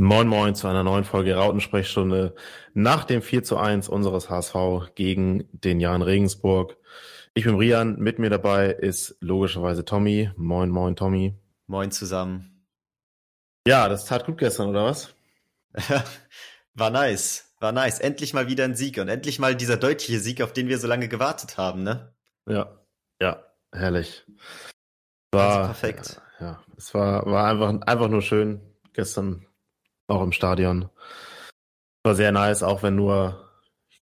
Moin Moin zu einer neuen Folge Rautensprechstunde nach dem 4 zu 1 unseres HSV gegen den Jan Regensburg. Ich bin Rian, mit mir dabei ist logischerweise Tommy. Moin Moin Tommy. Moin zusammen. Ja, das tat gut gestern, oder was? war nice, war nice. Endlich mal wieder ein Sieg und endlich mal dieser deutliche Sieg, auf den wir so lange gewartet haben, ne? Ja, ja, herrlich. War also perfekt. Ja, es war, war einfach, einfach nur schön gestern auch im Stadion. War sehr nice, auch wenn nur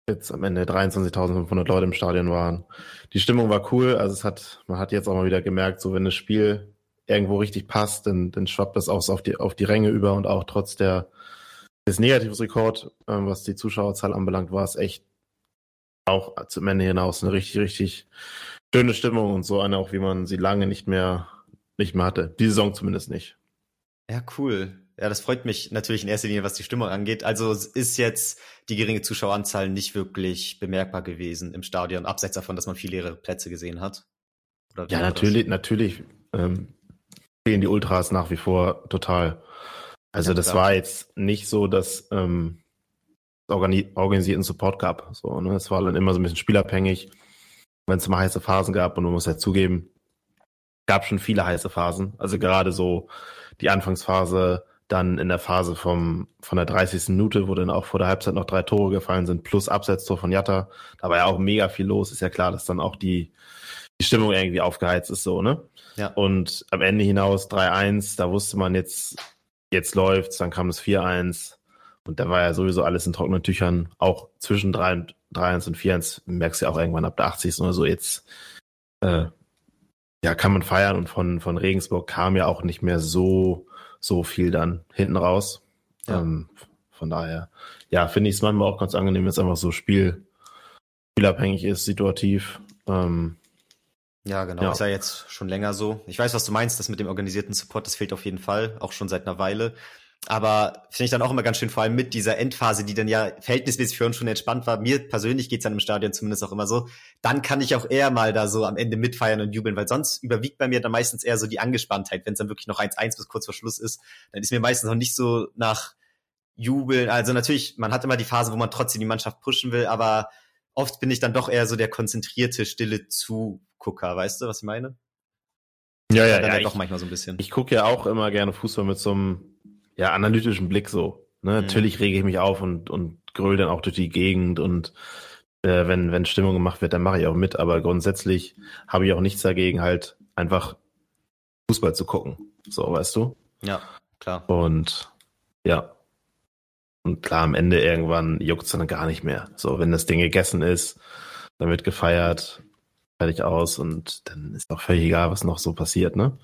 jetzt am Ende 23.500 Leute im Stadion waren. Die Stimmung war cool, also es hat, man hat jetzt auch mal wieder gemerkt, so wenn das Spiel irgendwo richtig passt, dann, dann schwappt das auch auf die, auf die Ränge über und auch trotz der, des Negativrekord, ähm, was die Zuschauerzahl anbelangt, war es echt auch zum Ende hinaus eine richtig, richtig schöne Stimmung und so eine auch, wie man sie lange nicht mehr, nicht mehr hatte. Die Saison zumindest nicht. Ja, cool. Ja, das freut mich natürlich in erster Linie, was die Stimmung angeht. Also ist jetzt die geringe Zuschaueranzahl nicht wirklich bemerkbar gewesen im Stadion, abseits davon, dass man viele leere Plätze gesehen hat. ja, natürlich, das? natürlich ähm, fehlen die Ultras nach wie vor total. Also ja, das klar. war jetzt nicht so, dass ähm, organisierten Support gab. So, ne? Es war dann immer so ein bisschen spielabhängig, wenn es mal heiße Phasen gab und man muss ja zugeben, gab schon viele heiße Phasen. Also gerade so die Anfangsphase dann in der Phase vom, von der 30. Minute, wo dann auch vor der Halbzeit noch drei Tore gefallen sind, plus Absetztor von Jatta. Da war ja auch mega viel los. Ist ja klar, dass dann auch die, die Stimmung irgendwie aufgeheizt ist, so, ne? Ja. Und am Ende hinaus 3-1, da wusste man jetzt, jetzt läuft's, dann kam es 4-1. Und da war ja sowieso alles in trockenen Tüchern. Auch zwischen 3-1 und 4-1 merkst du ja auch irgendwann ab der 80. oder so jetzt, äh, ja, kann man feiern. Und von, von Regensburg kam ja auch nicht mehr so, so viel dann hinten raus. Ja. Ähm, von daher, ja, finde ich es manchmal auch ganz angenehm, wenn es einfach so Spiel, spielabhängig ist, situativ. Ähm, ja, genau. Ja. Ist ja jetzt schon länger so. Ich weiß, was du meinst, das mit dem organisierten Support, das fehlt auf jeden Fall, auch schon seit einer Weile. Aber finde ich dann auch immer ganz schön, vor allem mit dieser Endphase, die dann ja verhältnismäßig für uns schon entspannt war. Mir persönlich geht's dann im Stadion zumindest auch immer so. Dann kann ich auch eher mal da so am Ende mitfeiern und jubeln, weil sonst überwiegt bei mir dann meistens eher so die Angespanntheit. Wenn es dann wirklich noch 1-1 bis kurz vor Schluss ist, dann ist mir meistens noch nicht so nach Jubeln. Also natürlich, man hat immer die Phase, wo man trotzdem die Mannschaft pushen will, aber oft bin ich dann doch eher so der konzentrierte, stille Zugucker. Weißt du, was ich meine? Ja, ja, ja. ja ich, doch manchmal so ein bisschen. Ich gucke ja auch immer gerne Fußball mit so einem ja, analytischen Blick so. Ne? Mhm. Natürlich rege ich mich auf und, und gröl dann auch durch die Gegend und äh, wenn, wenn Stimmung gemacht wird, dann mache ich auch mit, aber grundsätzlich habe ich auch nichts dagegen, halt einfach Fußball zu gucken. So, weißt du? Ja, klar. Und ja. Und klar, am Ende irgendwann juckt es dann gar nicht mehr. So, wenn das Ding gegessen ist, dann wird gefeiert, fertig aus und dann ist auch völlig egal, was noch so passiert, ne?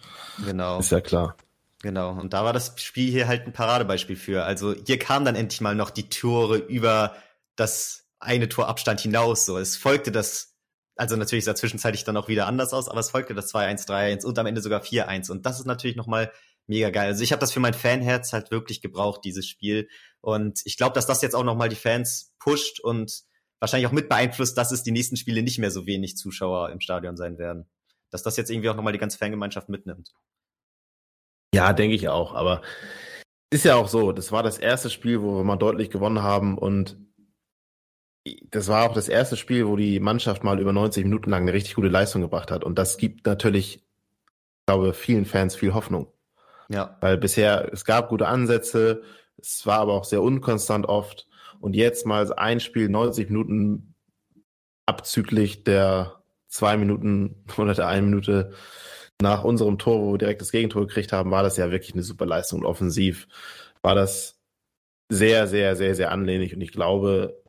Genau. Ist ja klar. Genau, und da war das Spiel hier halt ein Paradebeispiel für. Also hier kam dann endlich mal noch die Tore über das eine Torabstand hinaus. So, es folgte das, also natürlich sah zwischenzeitlich dann auch wieder anders aus, aber es folgte das 2-1, 3-1 und am Ende sogar 4-1. Und das ist natürlich nochmal mega geil. Also ich habe das für mein Fanherz halt wirklich gebraucht, dieses Spiel. Und ich glaube, dass das jetzt auch nochmal die Fans pusht und wahrscheinlich auch mit beeinflusst, dass es die nächsten Spiele nicht mehr so wenig Zuschauer im Stadion sein werden. Dass das jetzt irgendwie auch nochmal die ganze Fangemeinschaft mitnimmt. Ja, denke ich auch. Aber ist ja auch so, das war das erste Spiel, wo wir mal deutlich gewonnen haben und das war auch das erste Spiel, wo die Mannschaft mal über 90 Minuten lang eine richtig gute Leistung gebracht hat. Und das gibt natürlich, ich glaube, vielen Fans viel Hoffnung. Ja. Weil bisher, es gab gute Ansätze, es war aber auch sehr unkonstant oft. Und jetzt mal ein Spiel 90 Minuten abzüglich der zwei Minuten oder der einen Minute nach unserem Tor, wo wir direkt das Gegentor gekriegt haben, war das ja wirklich eine super Leistung. Und offensiv war das sehr, sehr, sehr, sehr anlehnlich. Und ich glaube,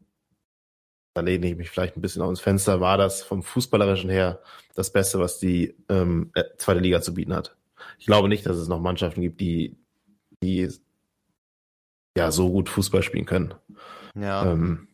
da lehne ich mich vielleicht ein bisschen dem Fenster, war das vom Fußballerischen her das Beste, was die ähm, äh, zweite Liga zu bieten hat. Ich glaube nicht, dass es noch Mannschaften gibt, die, die ja so gut Fußball spielen können. Ja. Ähm,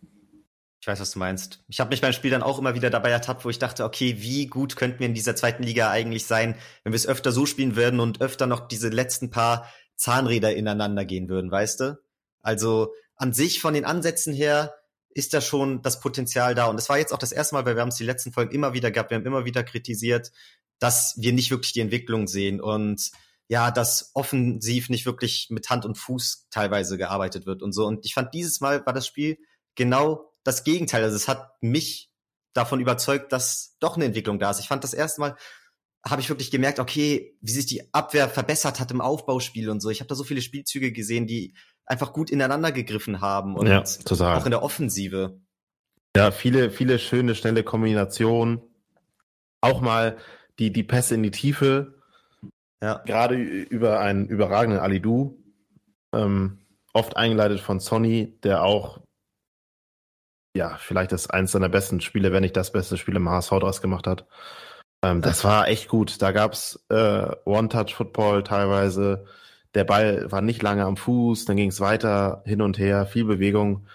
ich weiß, was du meinst. Ich habe mich beim Spiel dann auch immer wieder dabei ertappt, wo ich dachte, okay, wie gut könnten wir in dieser zweiten Liga eigentlich sein, wenn wir es öfter so spielen würden und öfter noch diese letzten paar Zahnräder ineinander gehen würden, weißt du? Also an sich von den Ansätzen her ist da schon das Potenzial da. Und es war jetzt auch das erste Mal, weil wir haben es die letzten Folgen immer wieder gehabt, wir haben immer wieder kritisiert, dass wir nicht wirklich die Entwicklung sehen. Und ja, dass offensiv nicht wirklich mit Hand und Fuß teilweise gearbeitet wird und so. Und ich fand dieses Mal war das Spiel genau das Gegenteil. Also es hat mich davon überzeugt, dass doch eine Entwicklung da ist. Ich fand das erste Mal habe ich wirklich gemerkt, okay, wie sich die Abwehr verbessert hat im Aufbauspiel und so. Ich habe da so viele Spielzüge gesehen, die einfach gut ineinander gegriffen haben und ja, auch in der Offensive. Ja, viele, viele schöne, schnelle Kombinationen. Auch mal die, die Pässe in die Tiefe. Ja. Gerade über einen überragenden Alidu. Ähm, oft eingeleitet von Sonny, der auch, ja, vielleicht das eins seiner besten Spiele, wenn nicht das beste Spiel im HSV draus gemacht hat. Ähm, das war echt gut. Da gab's äh, One-Touch-Football teilweise. Der Ball war nicht lange am Fuß, dann ging es weiter, hin und her, viel Bewegung.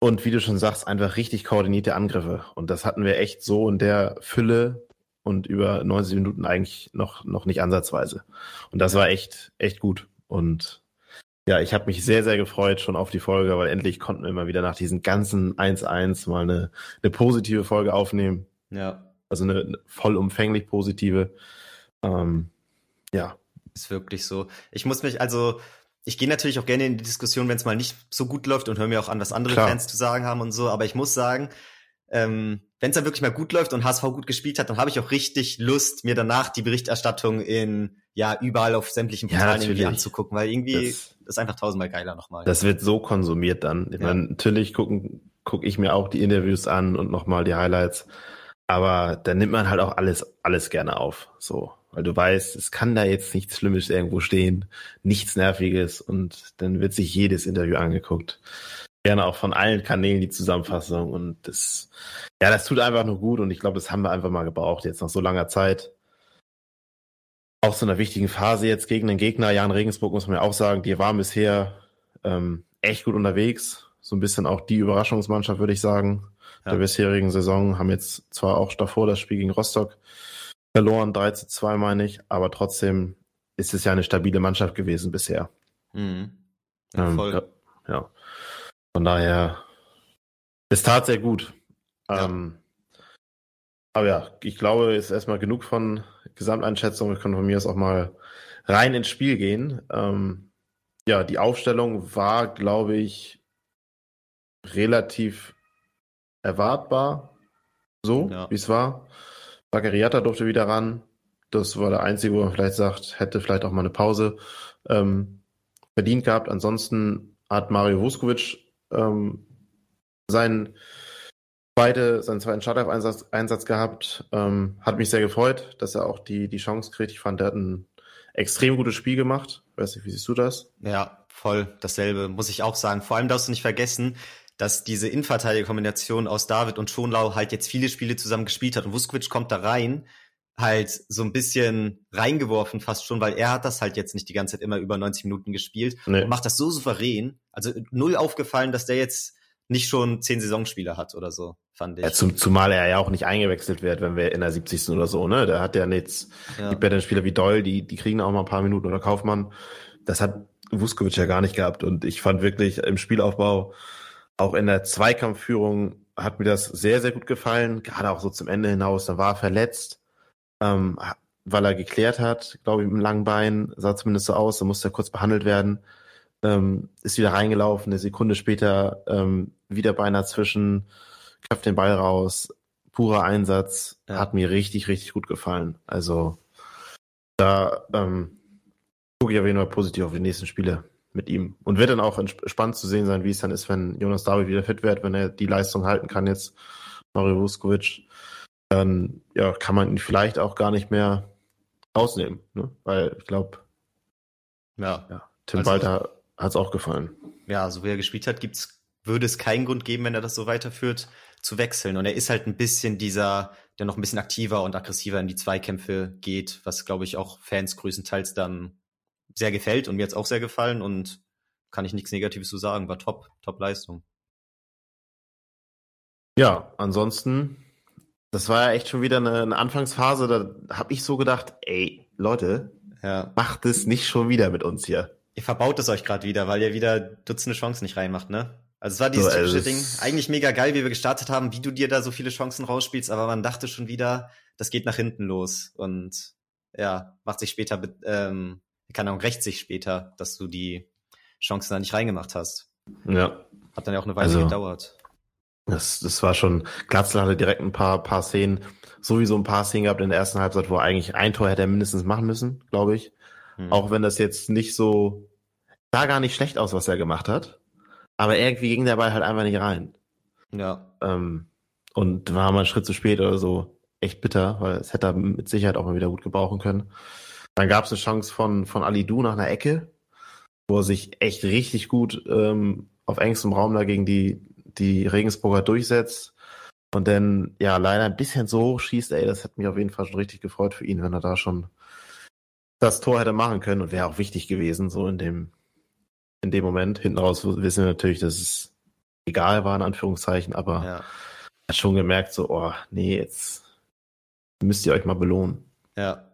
Und wie du schon sagst, einfach richtig koordinierte Angriffe. Und das hatten wir echt so in der Fülle und über 90 Minuten eigentlich noch, noch nicht ansatzweise. Und das war echt, echt gut. Und ja, ich habe mich sehr, sehr gefreut schon auf die Folge, weil endlich konnten wir mal wieder nach diesen ganzen 1-1 mal eine, eine positive Folge aufnehmen. Ja. Also eine, vollumfänglich positive. Ähm, ja. Ist wirklich so. Ich muss mich, also, ich gehe natürlich auch gerne in die Diskussion, wenn es mal nicht so gut läuft und höre mir auch an, was andere Klar. Fans zu sagen haben und so. Aber ich muss sagen, ähm, wenn es dann wirklich mal gut läuft und HSV gut gespielt hat, dann habe ich auch richtig Lust, mir danach die Berichterstattung in ja überall auf sämtlichen Portalen ja, irgendwie anzugucken, weil irgendwie das, das, ist einfach tausendmal geiler nochmal. Das wird so konsumiert dann. Ich ja. meine, natürlich gucken gucke ich mir auch die Interviews an und nochmal die Highlights. Aber dann nimmt man halt auch alles, alles gerne auf. So. Weil du weißt, es kann da jetzt nichts Schlimmes irgendwo stehen, nichts Nerviges und dann wird sich jedes Interview angeguckt. Gerne auch von allen Kanälen die Zusammenfassung und das, ja, das tut einfach nur gut und ich glaube, das haben wir einfach mal gebraucht jetzt nach so langer Zeit. Auch so einer wichtigen Phase jetzt gegen den Gegner, Jan Regensburg muss man ja auch sagen, die waren bisher ähm, echt gut unterwegs. So ein bisschen auch die Überraschungsmannschaft, würde ich sagen ja. der bisherigen Saison. Haben jetzt zwar auch davor das Spiel gegen Rostock verloren, 3 zu 2 meine ich, aber trotzdem ist es ja eine stabile Mannschaft gewesen bisher. Mhm. Ja, ähm, voll. ja. Von daher, es tat sehr gut. Ja. Ähm, aber ja, ich glaube, es ist erstmal genug von Gesamteinschätzung. Wir können von mir aus auch mal rein ins Spiel gehen. Ähm, ja, die Aufstellung war, glaube ich, relativ erwartbar, so ja. wie es war. Baccariata durfte wieder ran. Das war der Einzige, wo man vielleicht sagt, hätte vielleicht auch mal eine Pause ähm, verdient gehabt. Ansonsten hat Mario Vuskovic ähm, seinen, zweite, seinen zweiten Startelf-Einsatz Einsatz gehabt. Ähm, hat mich sehr gefreut, dass er auch die, die Chance kriegt. Ich fand, er hat ein extrem gutes Spiel gemacht. weiß nicht, wie siehst du das? Ja, voll dasselbe, muss ich auch sagen. Vor allem darfst du nicht vergessen, dass diese Innenverteidiger-Kombination aus David und Schonlau halt jetzt viele Spiele zusammen gespielt hat und Vuskovic kommt da rein, halt so ein bisschen reingeworfen fast schon, weil er hat das halt jetzt nicht die ganze Zeit immer über 90 Minuten gespielt nee. und macht das so souverän. Also null aufgefallen, dass der jetzt nicht schon zehn Saisonspiele hat oder so, fand ich. Ja, zum, zumal er ja auch nicht eingewechselt wird, wenn wir in der 70. oder so, ne? Der hat ja nichts, ja. gibt ja dann Spieler wie Doyle, die, die kriegen auch mal ein paar Minuten oder Kaufmann. Das hat Vuskovic ja gar nicht gehabt und ich fand wirklich im Spielaufbau auch in der Zweikampfführung hat mir das sehr, sehr gut gefallen, gerade auch so zum Ende hinaus. Da war er verletzt, ähm, weil er geklärt hat, glaube ich, mit dem langen Bein, sah zumindest so aus, da musste er kurz behandelt werden. Ähm, ist wieder reingelaufen, eine Sekunde später ähm, wieder beinahe zwischen, köpft den Ball raus, purer Einsatz, ja. hat mir richtig, richtig gut gefallen. Also da ähm, gucke ich auf jeden Fall positiv auf die nächsten Spiele mit ihm. Und wird dann auch spannend zu sehen sein, wie es dann ist, wenn Jonas David wieder fit wird, wenn er die Leistung halten kann jetzt, Mario Vuskovic, dann ja, kann man ihn vielleicht auch gar nicht mehr rausnehmen, ne? weil ich glaube, ja. ja. Tim also, Walter hat es auch gefallen. Ja, so wie er gespielt hat, gibt's, würde es keinen Grund geben, wenn er das so weiterführt, zu wechseln. Und er ist halt ein bisschen dieser, der noch ein bisschen aktiver und aggressiver in die Zweikämpfe geht, was, glaube ich, auch Fans größtenteils dann sehr gefällt und mir jetzt auch sehr gefallen und kann ich nichts Negatives zu sagen. War top, top Leistung. Ja, ansonsten, das war ja echt schon wieder eine, eine Anfangsphase, da habe ich so gedacht, ey, Leute, ja. macht es nicht schon wieder mit uns hier. Ihr verbaut es euch gerade wieder, weil ihr wieder Dutzende Chancen nicht reinmacht, ne? Also es war dieses so, typische Ding. Eigentlich mega geil, wie wir gestartet haben, wie du dir da so viele Chancen rausspielst, aber man dachte schon wieder, das geht nach hinten los. Und ja, macht sich später, ähm, keine Ahnung, rächt sich später, dass du die Chancen da nicht reingemacht hast. Ja. Hat dann ja auch eine Weile also, gedauert. Das, das war schon, Glatzel hatte direkt ein paar, paar Szenen, sowieso ein paar Szenen gehabt in der ersten Halbzeit, wo eigentlich ein Tor hätte er mindestens machen müssen, glaube ich. Hm. Auch wenn das jetzt nicht so, sah gar nicht schlecht aus, was er gemacht hat. Aber irgendwie ging der Ball halt einfach nicht rein. Ja. Ähm, und war mal einen Schritt zu spät oder so. Echt bitter, weil es hätte er mit Sicherheit auch mal wieder gut gebrauchen können. Dann gab es eine Chance von, von Ali Du nach einer Ecke, wo er sich echt richtig gut ähm, auf engstem Raum da gegen die, die Regensburger durchsetzt. Und dann, ja, leider ein bisschen so hoch schießt, ey, das hätte mich auf jeden Fall schon richtig gefreut für ihn, wenn er da schon das Tor hätte machen können und wäre auch wichtig gewesen, so in dem, in dem Moment. Hinten raus wissen wir natürlich, dass es egal war, in Anführungszeichen, aber ja. hat schon gemerkt, so, oh, nee, jetzt müsst ihr euch mal belohnen. Ja.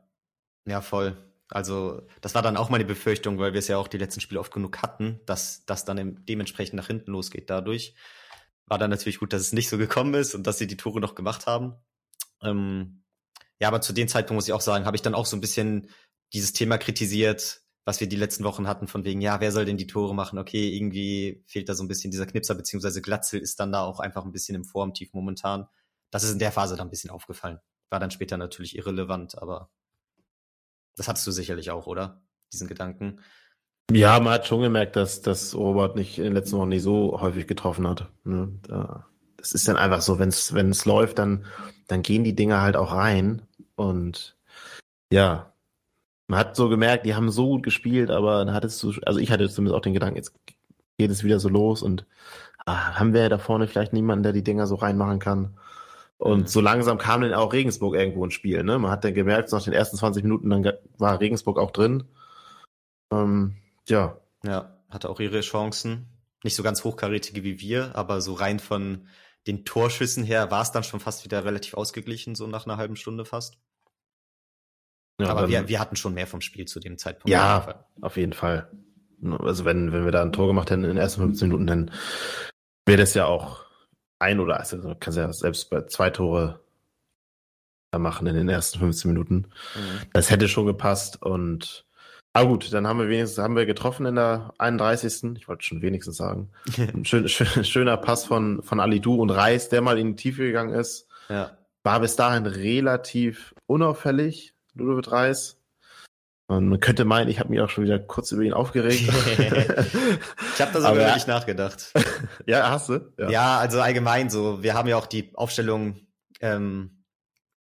Ja, voll. Also, das war dann auch meine Befürchtung, weil wir es ja auch die letzten Spiele oft genug hatten, dass das dann dementsprechend nach hinten losgeht dadurch. War dann natürlich gut, dass es nicht so gekommen ist und dass sie die Tore noch gemacht haben. Ähm, ja, aber zu dem Zeitpunkt muss ich auch sagen, habe ich dann auch so ein bisschen dieses Thema kritisiert, was wir die letzten Wochen hatten, von wegen, ja, wer soll denn die Tore machen? Okay, irgendwie fehlt da so ein bisschen dieser Knipser, beziehungsweise Glatzel ist dann da auch einfach ein bisschen im Formtief momentan. Das ist in der Phase dann ein bisschen aufgefallen. War dann später natürlich irrelevant, aber das hattest du sicherlich auch, oder? Diesen Gedanken. Ja, man hat schon gemerkt, dass, dass Robert nicht in den letzten Wochen nicht so häufig getroffen hat. Ne? Das ist dann einfach so, wenn es läuft, dann, dann gehen die Dinger halt auch rein. Und ja, man hat so gemerkt, die haben so gut gespielt, aber dann hattest du, also ich hatte zumindest auch den Gedanken, jetzt geht es wieder so los und ah, haben wir da vorne vielleicht niemanden, der die Dinger so reinmachen kann. Und mhm. so langsam kam dann auch Regensburg irgendwo ins Spiel. Ne? Man hat dann gemerkt, nach den ersten 20 Minuten dann war Regensburg auch drin. Ähm, ja. Ja, hatte auch ihre Chancen. Nicht so ganz hochkarätige wie wir, aber so rein von den Torschüssen her war es dann schon fast wieder relativ ausgeglichen, so nach einer halben Stunde fast. Ja, aber wir, wir hatten schon mehr vom Spiel zu dem Zeitpunkt. Ja, auf jeden Fall. Also wenn, wenn wir da ein Tor gemacht hätten in den ersten 15 Minuten, dann wäre das ja auch ein oder also kannst ja selbst bei zwei Tore machen in den ersten 15 Minuten. Mhm. Das hätte schon gepasst und aber gut, dann haben wir wenigstens haben wir getroffen in der 31. Ich wollte schon wenigstens sagen. Ein schön, schön, schöner Pass von von Du und Reis, der mal in die Tiefe gegangen ist. Ja. War bis dahin relativ unauffällig. Ludovic Reis. Und man könnte meinen, ich habe mich auch schon wieder kurz über ihn aufgeregt. ich habe da sogar Aber, wirklich nachgedacht. ja, hast du? Ja. ja. also allgemein so. Wir haben ja auch die Aufstellung ähm,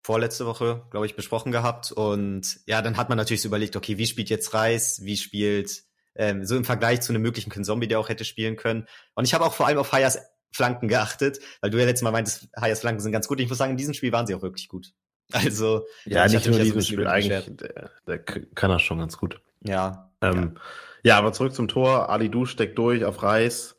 vorletzte Woche, glaube ich, besprochen gehabt. Und ja, dann hat man natürlich so überlegt, okay, wie spielt jetzt Reis? Wie spielt ähm, so im Vergleich zu einem möglichen Zombie, der auch hätte spielen können. Und ich habe auch vor allem auf Hayas Flanken geachtet, weil du ja letztes Mal meintest, Hayas Flanken sind ganz gut. Ich muss sagen, in diesem Spiel waren sie auch wirklich gut. Also, ja, nicht nur dieses Spiel, eigentlich, der, der, kann das schon ganz gut. Ja. Ähm, ja. ja. aber zurück zum Tor. Ali Du steckt durch auf Reis,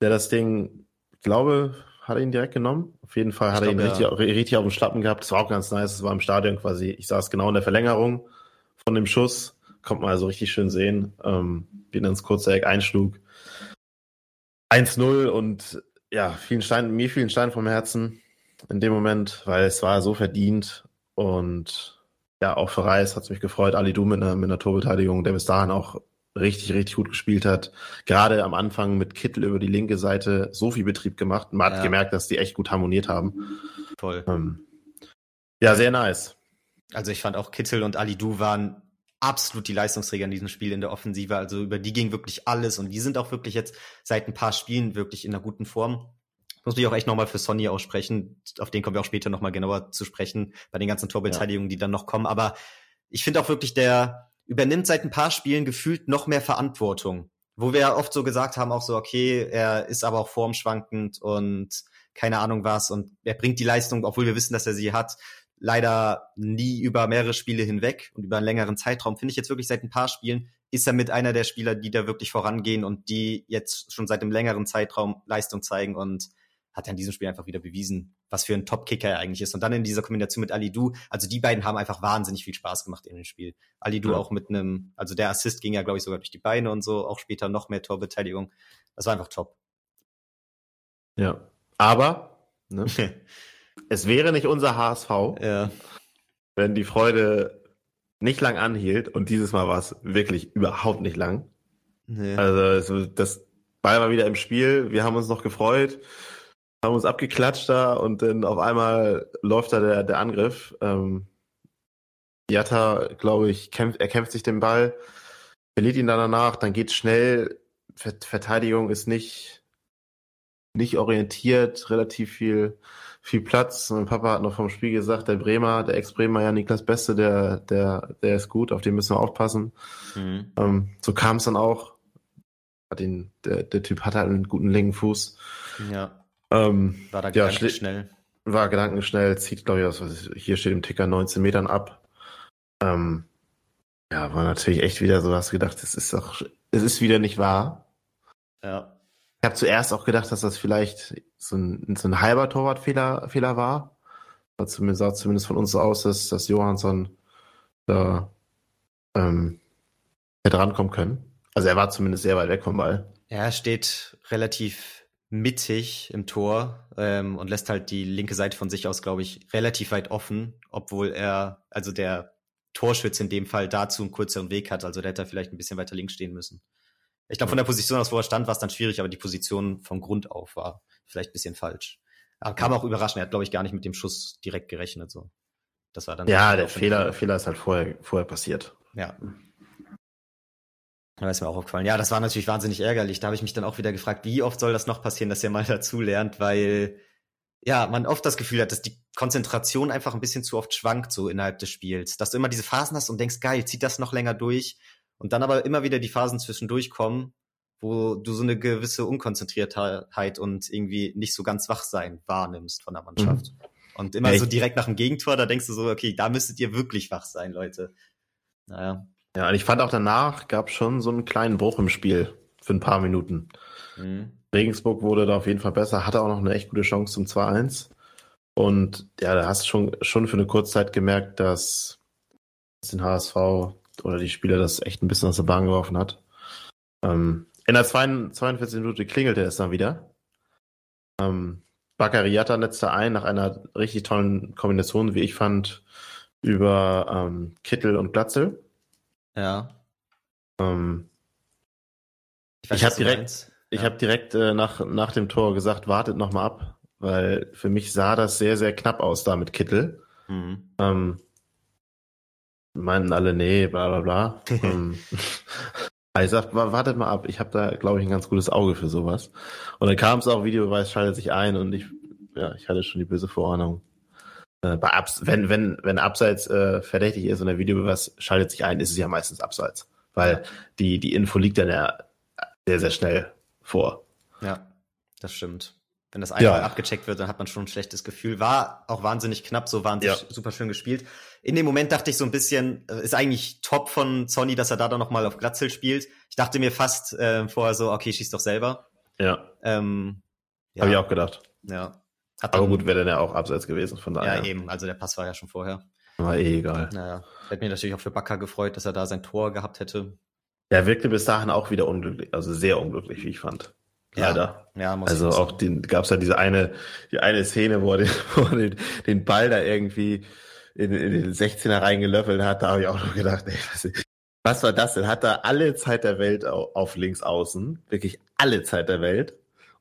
der das Ding, ich glaube, hat er ihn direkt genommen. Auf jeden Fall hat ich er ihn ja. richtig, richtig auf dem Schlappen gehabt. Das war auch ganz nice. Das war im Stadion quasi. Ich saß genau in der Verlängerung von dem Schuss. Kommt man also richtig schön sehen, ähm, wie dann ins kurze Eck einschlug. 1-0 und ja, vielen Stein, mir vielen Stein vom Herzen in dem Moment, weil es war so verdient und ja, auch für Reis hat es mich gefreut. Ali Du mit einer, mit einer Torbeteiligung, der bis dahin auch richtig, richtig gut gespielt hat. Gerade am Anfang mit Kittel über die linke Seite so viel Betrieb gemacht. Man hat ja. gemerkt, dass die echt gut harmoniert haben. Voll. Ähm, ja, sehr nice. Also ich fand auch Kittel und Ali Du waren absolut die Leistungsträger in diesem Spiel in der Offensive. Also über die ging wirklich alles und die sind auch wirklich jetzt seit ein paar Spielen wirklich in einer guten Form muss mich auch echt nochmal für Sonny aussprechen. Auf den kommen wir auch später nochmal genauer zu sprechen, bei den ganzen Torbeteiligungen, ja. die dann noch kommen. Aber ich finde auch wirklich, der übernimmt seit ein paar Spielen gefühlt noch mehr Verantwortung. Wo wir ja oft so gesagt haben, auch so, okay, er ist aber auch formschwankend und keine Ahnung was und er bringt die Leistung, obwohl wir wissen, dass er sie hat, leider nie über mehrere Spiele hinweg und über einen längeren Zeitraum. Finde ich jetzt wirklich seit ein paar Spielen ist er mit einer der Spieler, die da wirklich vorangehen und die jetzt schon seit einem längeren Zeitraum Leistung zeigen und hat er in diesem Spiel einfach wieder bewiesen, was für ein Top-Kicker er eigentlich ist. Und dann in dieser Kombination mit Ali Du, also die beiden haben einfach wahnsinnig viel Spaß gemacht in dem Spiel. Ali Du ja. auch mit einem, also der Assist ging ja, glaube ich, sogar durch die Beine und so, auch später noch mehr Torbeteiligung. Das war einfach top. Ja. Aber, ne? es wäre nicht unser HSV, ja. wenn die Freude nicht lang anhielt und dieses Mal war es wirklich überhaupt nicht lang. Nee. Also das Ball war wieder im Spiel, wir haben uns noch gefreut, haben uns abgeklatscht da und dann auf einmal läuft da der, der Angriff. Ähm, Jatta, glaube ich, kämpft, er kämpft sich den Ball, verliert ihn dann danach, dann geht schnell, Verteidigung ist nicht, nicht orientiert, relativ viel viel Platz. Mein Papa hat noch vom Spiel gesagt, der Bremer, der Ex-Bremer, ja, Niklas Beste, der, der, der ist gut, auf den müssen wir aufpassen. Mhm. Ähm, so kam es dann auch. Hat ihn, der, der Typ hat halt einen guten linken Fuß. Ja. Ähm, war da ja, schnell. War gedankenschnell, zieht, glaube ich, aus, was ich, hier steht im Ticker 19 Metern ab. Ähm, ja, war natürlich echt wieder so, hast gedacht, es ist doch, es ist wieder nicht wahr. Ja. Ich habe zuerst auch gedacht, dass das vielleicht so ein, so ein halber Torwartfehler Fehler war. Zumindest sah zumindest von uns so aus, dass, dass Johansson da ähm, hätte rankommen können. Also er war zumindest sehr weit weg vom Ball. Er steht relativ mittig im Tor ähm, und lässt halt die linke Seite von sich aus, glaube ich, relativ weit offen, obwohl er, also der Torschütze in dem Fall dazu einen kürzeren Weg hat. Also der hätte vielleicht ein bisschen weiter links stehen müssen. Ich glaube, von der Position aus, wo er stand, war es dann schwierig, aber die Position von Grund auf war vielleicht ein bisschen falsch. Aber kam auch überraschend. Er hat, glaube ich, gar nicht mit dem Schuss direkt gerechnet. So. Das war dann. Ja, der Fehler, Fehler ist halt vorher, vorher passiert. Ja. Da ist mir auch aufgefallen. Ja, das war natürlich wahnsinnig ärgerlich. Da habe ich mich dann auch wieder gefragt, wie oft soll das noch passieren, dass er mal dazu lernt, weil ja, man oft das Gefühl hat, dass die Konzentration einfach ein bisschen zu oft schwankt so innerhalb des Spiels. Dass du immer diese Phasen hast und denkst, geil, zieht das noch länger durch und dann aber immer wieder die Phasen zwischendurch kommen, wo du so eine gewisse Unkonzentriertheit und irgendwie nicht so ganz Wachsein wahrnimmst von der Mannschaft. Mhm. Und immer Echt? so direkt nach dem Gegentor, da denkst du so, okay, da müsstet ihr wirklich wach sein, Leute. Naja. Ja, und ich fand auch danach gab schon so einen kleinen Bruch im Spiel für ein paar Minuten. Mhm. Regensburg wurde da auf jeden Fall besser, hatte auch noch eine echt gute Chance zum 2-1. Und ja, da hast du schon, schon für eine Kurzzeit gemerkt, dass den HSV oder die Spieler das echt ein bisschen aus der Bahn geworfen hat. Ähm, in der 42. Minute klingelte es dann wieder. Ähm, Bakariata netzte ein nach einer richtig tollen Kombination, wie ich fand, über ähm, Kittel und Glatzel. Ja. Ähm, ich, ich habe direkt, ich ja. habe direkt äh, nach, nach dem Tor gesagt, wartet noch mal ab, weil für mich sah das sehr, sehr knapp aus da mit Kittel. Mhm. Ähm, meinten alle, nee, bla bla bla. ähm, ich sag, wartet mal ab, ich habe da, glaube ich, ein ganz gutes Auge für sowas. Und dann kam es auch, Videobeweis schaltet sich ein und ich, ja, ich hatte schon die böse Vorahnung. Äh, bei Abs wenn, wenn, wenn Abseits äh, verdächtig ist und der Videobeweis schaltet sich ein, ist es ja meistens Abseits. Weil die, die Info liegt dann ja sehr, sehr schnell vor. Ja, das stimmt. Wenn das einmal ja. abgecheckt wird, dann hat man schon ein schlechtes Gefühl. War auch wahnsinnig knapp, so wahnsinnig ja. super schön gespielt. In dem Moment dachte ich so ein bisschen, äh, ist eigentlich top von Sonny, dass er da dann nochmal auf Glatzel spielt. Ich dachte mir fast äh, vorher so, okay, schieß doch selber. Ja. Ähm, ja. Habe ich auch gedacht. Ja. Hat Aber gut, wäre dann ja auch abseits gewesen von daher. Ja, eben. Also der Pass war ja schon vorher. War eh egal. Naja. Hätte mich natürlich auch für Bakker gefreut, dass er da sein Tor gehabt hätte. Er wirkte bis dahin auch wieder unglücklich, also sehr unglücklich, wie ich fand. Leider. Ja, ja muss Also auch den gab es ja diese eine, die eine Szene, wo er den, wo er den, den Ball da irgendwie in, in den 16er reingelöffelt hat, da habe ich auch noch gedacht, ey, was, was war das denn? Hat da alle Zeit der Welt auf, auf links außen, wirklich alle Zeit der Welt.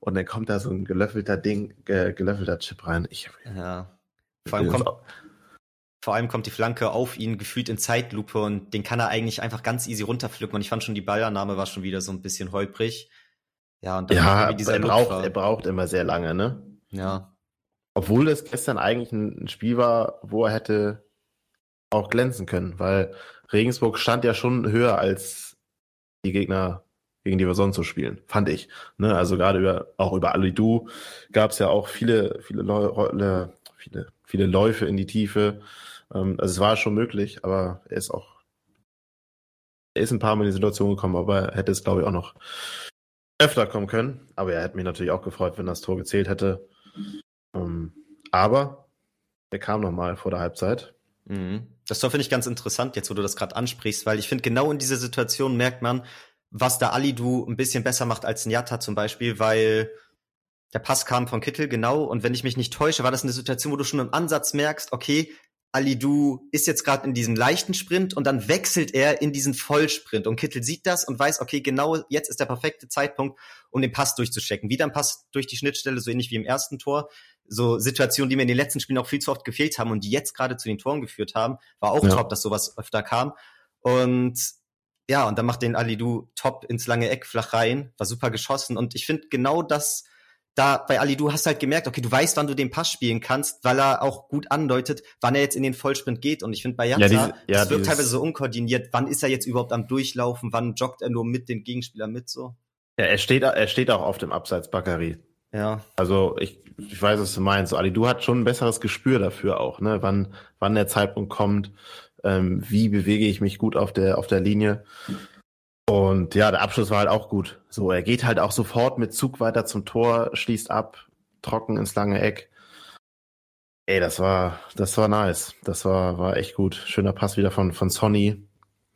Und dann kommt da so ein gelöffelter Ding, ge, gelöffelter Chip rein. Ich, ja. Vor allem, kommt, vor allem kommt die Flanke auf ihn gefühlt in Zeitlupe und den kann er eigentlich einfach ganz easy runterpflücken. Und ich fand schon, die Ballannahme war schon wieder so ein bisschen holprig. Ja, und dann ja er, braucht, er braucht immer sehr lange, ne? Ja. Obwohl es gestern eigentlich ein, Spiel war, wo er hätte auch glänzen können, weil Regensburg stand ja schon höher als die Gegner, gegen die wir sonst so spielen, fand ich. Ne? Also gerade über, auch über Alidu gab es ja auch viele, viele, viele, viele Läufe in die Tiefe. Ähm, also es war schon möglich, aber er ist auch, er ist ein paar Mal in die Situation gekommen, aber er hätte es, glaube ich, auch noch öfter kommen können. Aber er hätte mich natürlich auch gefreut, wenn das Tor gezählt hätte. Ähm, aber er kam nochmal vor der Halbzeit. Mhm. Das Tor finde ich ganz interessant, jetzt wo du das gerade ansprichst, weil ich finde, genau in dieser Situation merkt man, was da Alidu ein bisschen besser macht als Nyata zum Beispiel, weil der Pass kam von Kittel, genau, und wenn ich mich nicht täusche, war das eine Situation, wo du schon im Ansatz merkst, okay, Alidu ist jetzt gerade in diesem leichten Sprint und dann wechselt er in diesen Vollsprint und Kittel sieht das und weiß, okay, genau jetzt ist der perfekte Zeitpunkt, um den Pass durchzuchecken. Wieder ein Pass durch die Schnittstelle, so ähnlich wie im ersten Tor. So Situationen, die mir in den letzten Spielen auch viel zu oft gefehlt haben und die jetzt gerade zu den Toren geführt haben, war auch ja. top, dass sowas öfter kam. Und ja, und dann macht den Alidu top ins lange Eck flach rein, war super geschossen und ich finde genau das da bei Ali, du hast halt gemerkt, okay, du weißt, wann du den Pass spielen kannst, weil er auch gut andeutet, wann er jetzt in den Vollsprint geht. Und ich finde bei Jatza, ja, diese, ja, das wirkt teilweise so unkoordiniert. Wann ist er jetzt überhaupt am Durchlaufen? Wann joggt er nur mit dem Gegenspieler mit so? Ja, er steht, er steht auch auf dem Abseits Bakary. Ja. Also ich, ich weiß, was du meinst. Ali, du hast schon ein besseres Gespür dafür auch, ne? Wann, wann der Zeitpunkt kommt, ähm, wie bewege ich mich gut auf der, auf der Linie. Und ja, der Abschluss war halt auch gut. So, er geht halt auch sofort mit Zug weiter zum Tor, schließt ab, trocken ins lange Eck. Ey, das war, das war nice. Das war, war echt gut. Schöner Pass wieder von, von Sonny.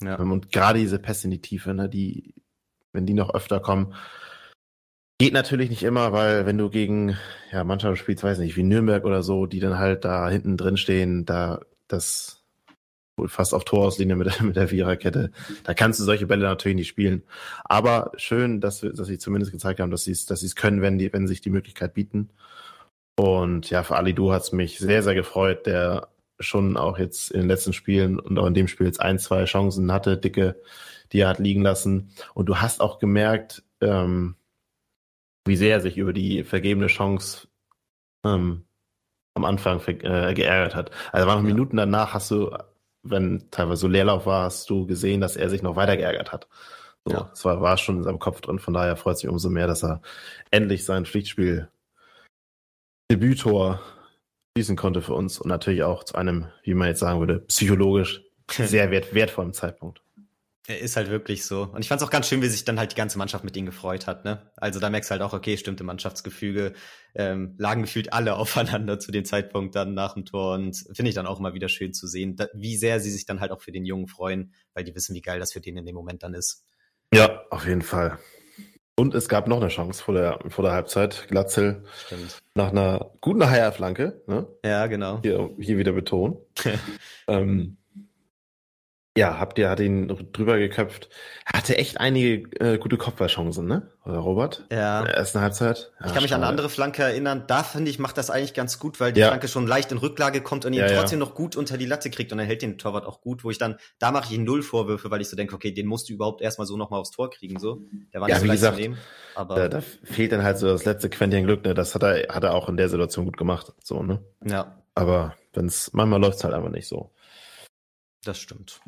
Ja. Ähm, und gerade diese Pässe in die Tiefe, ne, die, wenn die noch öfter kommen, geht natürlich nicht immer, weil wenn du gegen, ja, Mannschaften spielst, weiß nicht, wie Nürnberg oder so, die dann halt da hinten drin stehen, da, das, wohl fast auf Torauslinie mit, der, mit der Viererkette. Da kannst du solche Bälle natürlich nicht spielen. Aber schön, dass, wir, dass sie zumindest gezeigt haben, dass sie es dass es können, wenn, die, wenn sich die Möglichkeit bieten. Und ja, für Ali Du hat es mich sehr, sehr gefreut, der schon auch jetzt in den letzten Spielen und auch in dem Spiel jetzt ein, zwei Chancen hatte, dicke, die er hat liegen lassen. Und du hast auch gemerkt, ähm, wie sehr er sich über die vergebene Chance ähm, am Anfang äh, geärgert hat. Also waren noch Minuten danach, hast du wenn teilweise so Leerlauf war, hast du gesehen, dass er sich noch weiter geärgert hat. So, ja. Das war, schon in seinem Kopf drin. Von daher freut sich umso mehr, dass er endlich sein Pflichtspiel Debütor schließen konnte für uns und natürlich auch zu einem, wie man jetzt sagen würde, psychologisch sehr wert, wertvollen Zeitpunkt. Er ist halt wirklich so. Und ich fand es auch ganz schön, wie sich dann halt die ganze Mannschaft mit ihm gefreut hat. Ne? Also da merkst du halt auch, okay, stimmte Mannschaftsgefüge, ähm, lagen gefühlt alle aufeinander zu dem Zeitpunkt dann nach dem Tor. Und finde ich dann auch immer wieder schön zu sehen, da, wie sehr sie sich dann halt auch für den Jungen freuen, weil die wissen, wie geil das für den in dem Moment dann ist. Ja, auf jeden Fall. Und es gab noch eine Chance vor der, vor der Halbzeit. Glatzel Stimmt. nach einer guten Haier-Flanke. Ne? Ja, genau. Hier, hier wieder betonen. ähm, ja, habt ihr, hat ihn drüber geköpft. Hatte echt einige äh, gute Kopfballchancen, ne? Oder Robert? Ja. In der ersten Halbzeit. Ja, ich kann mich an eine andere Flanke erinnern. Da finde ich, macht das eigentlich ganz gut, weil die ja. Flanke schon leicht in Rücklage kommt und ihn ja, trotzdem noch gut unter die Latte kriegt und er hält den Torwart auch gut, wo ich dann, da mache ich null Vorwürfe, weil ich so denke, okay, den musst du überhaupt erstmal so nochmal aufs Tor kriegen, so. Der war nicht ja, so wie gesagt, zu nehmen. Aber da, da fehlt dann halt so das letzte Quäntchen Glück, ne? Das hat er, hat er auch in der Situation gut gemacht, so, ne? Ja. Aber wenn's, manchmal läuft's halt einfach nicht so. Das stimmt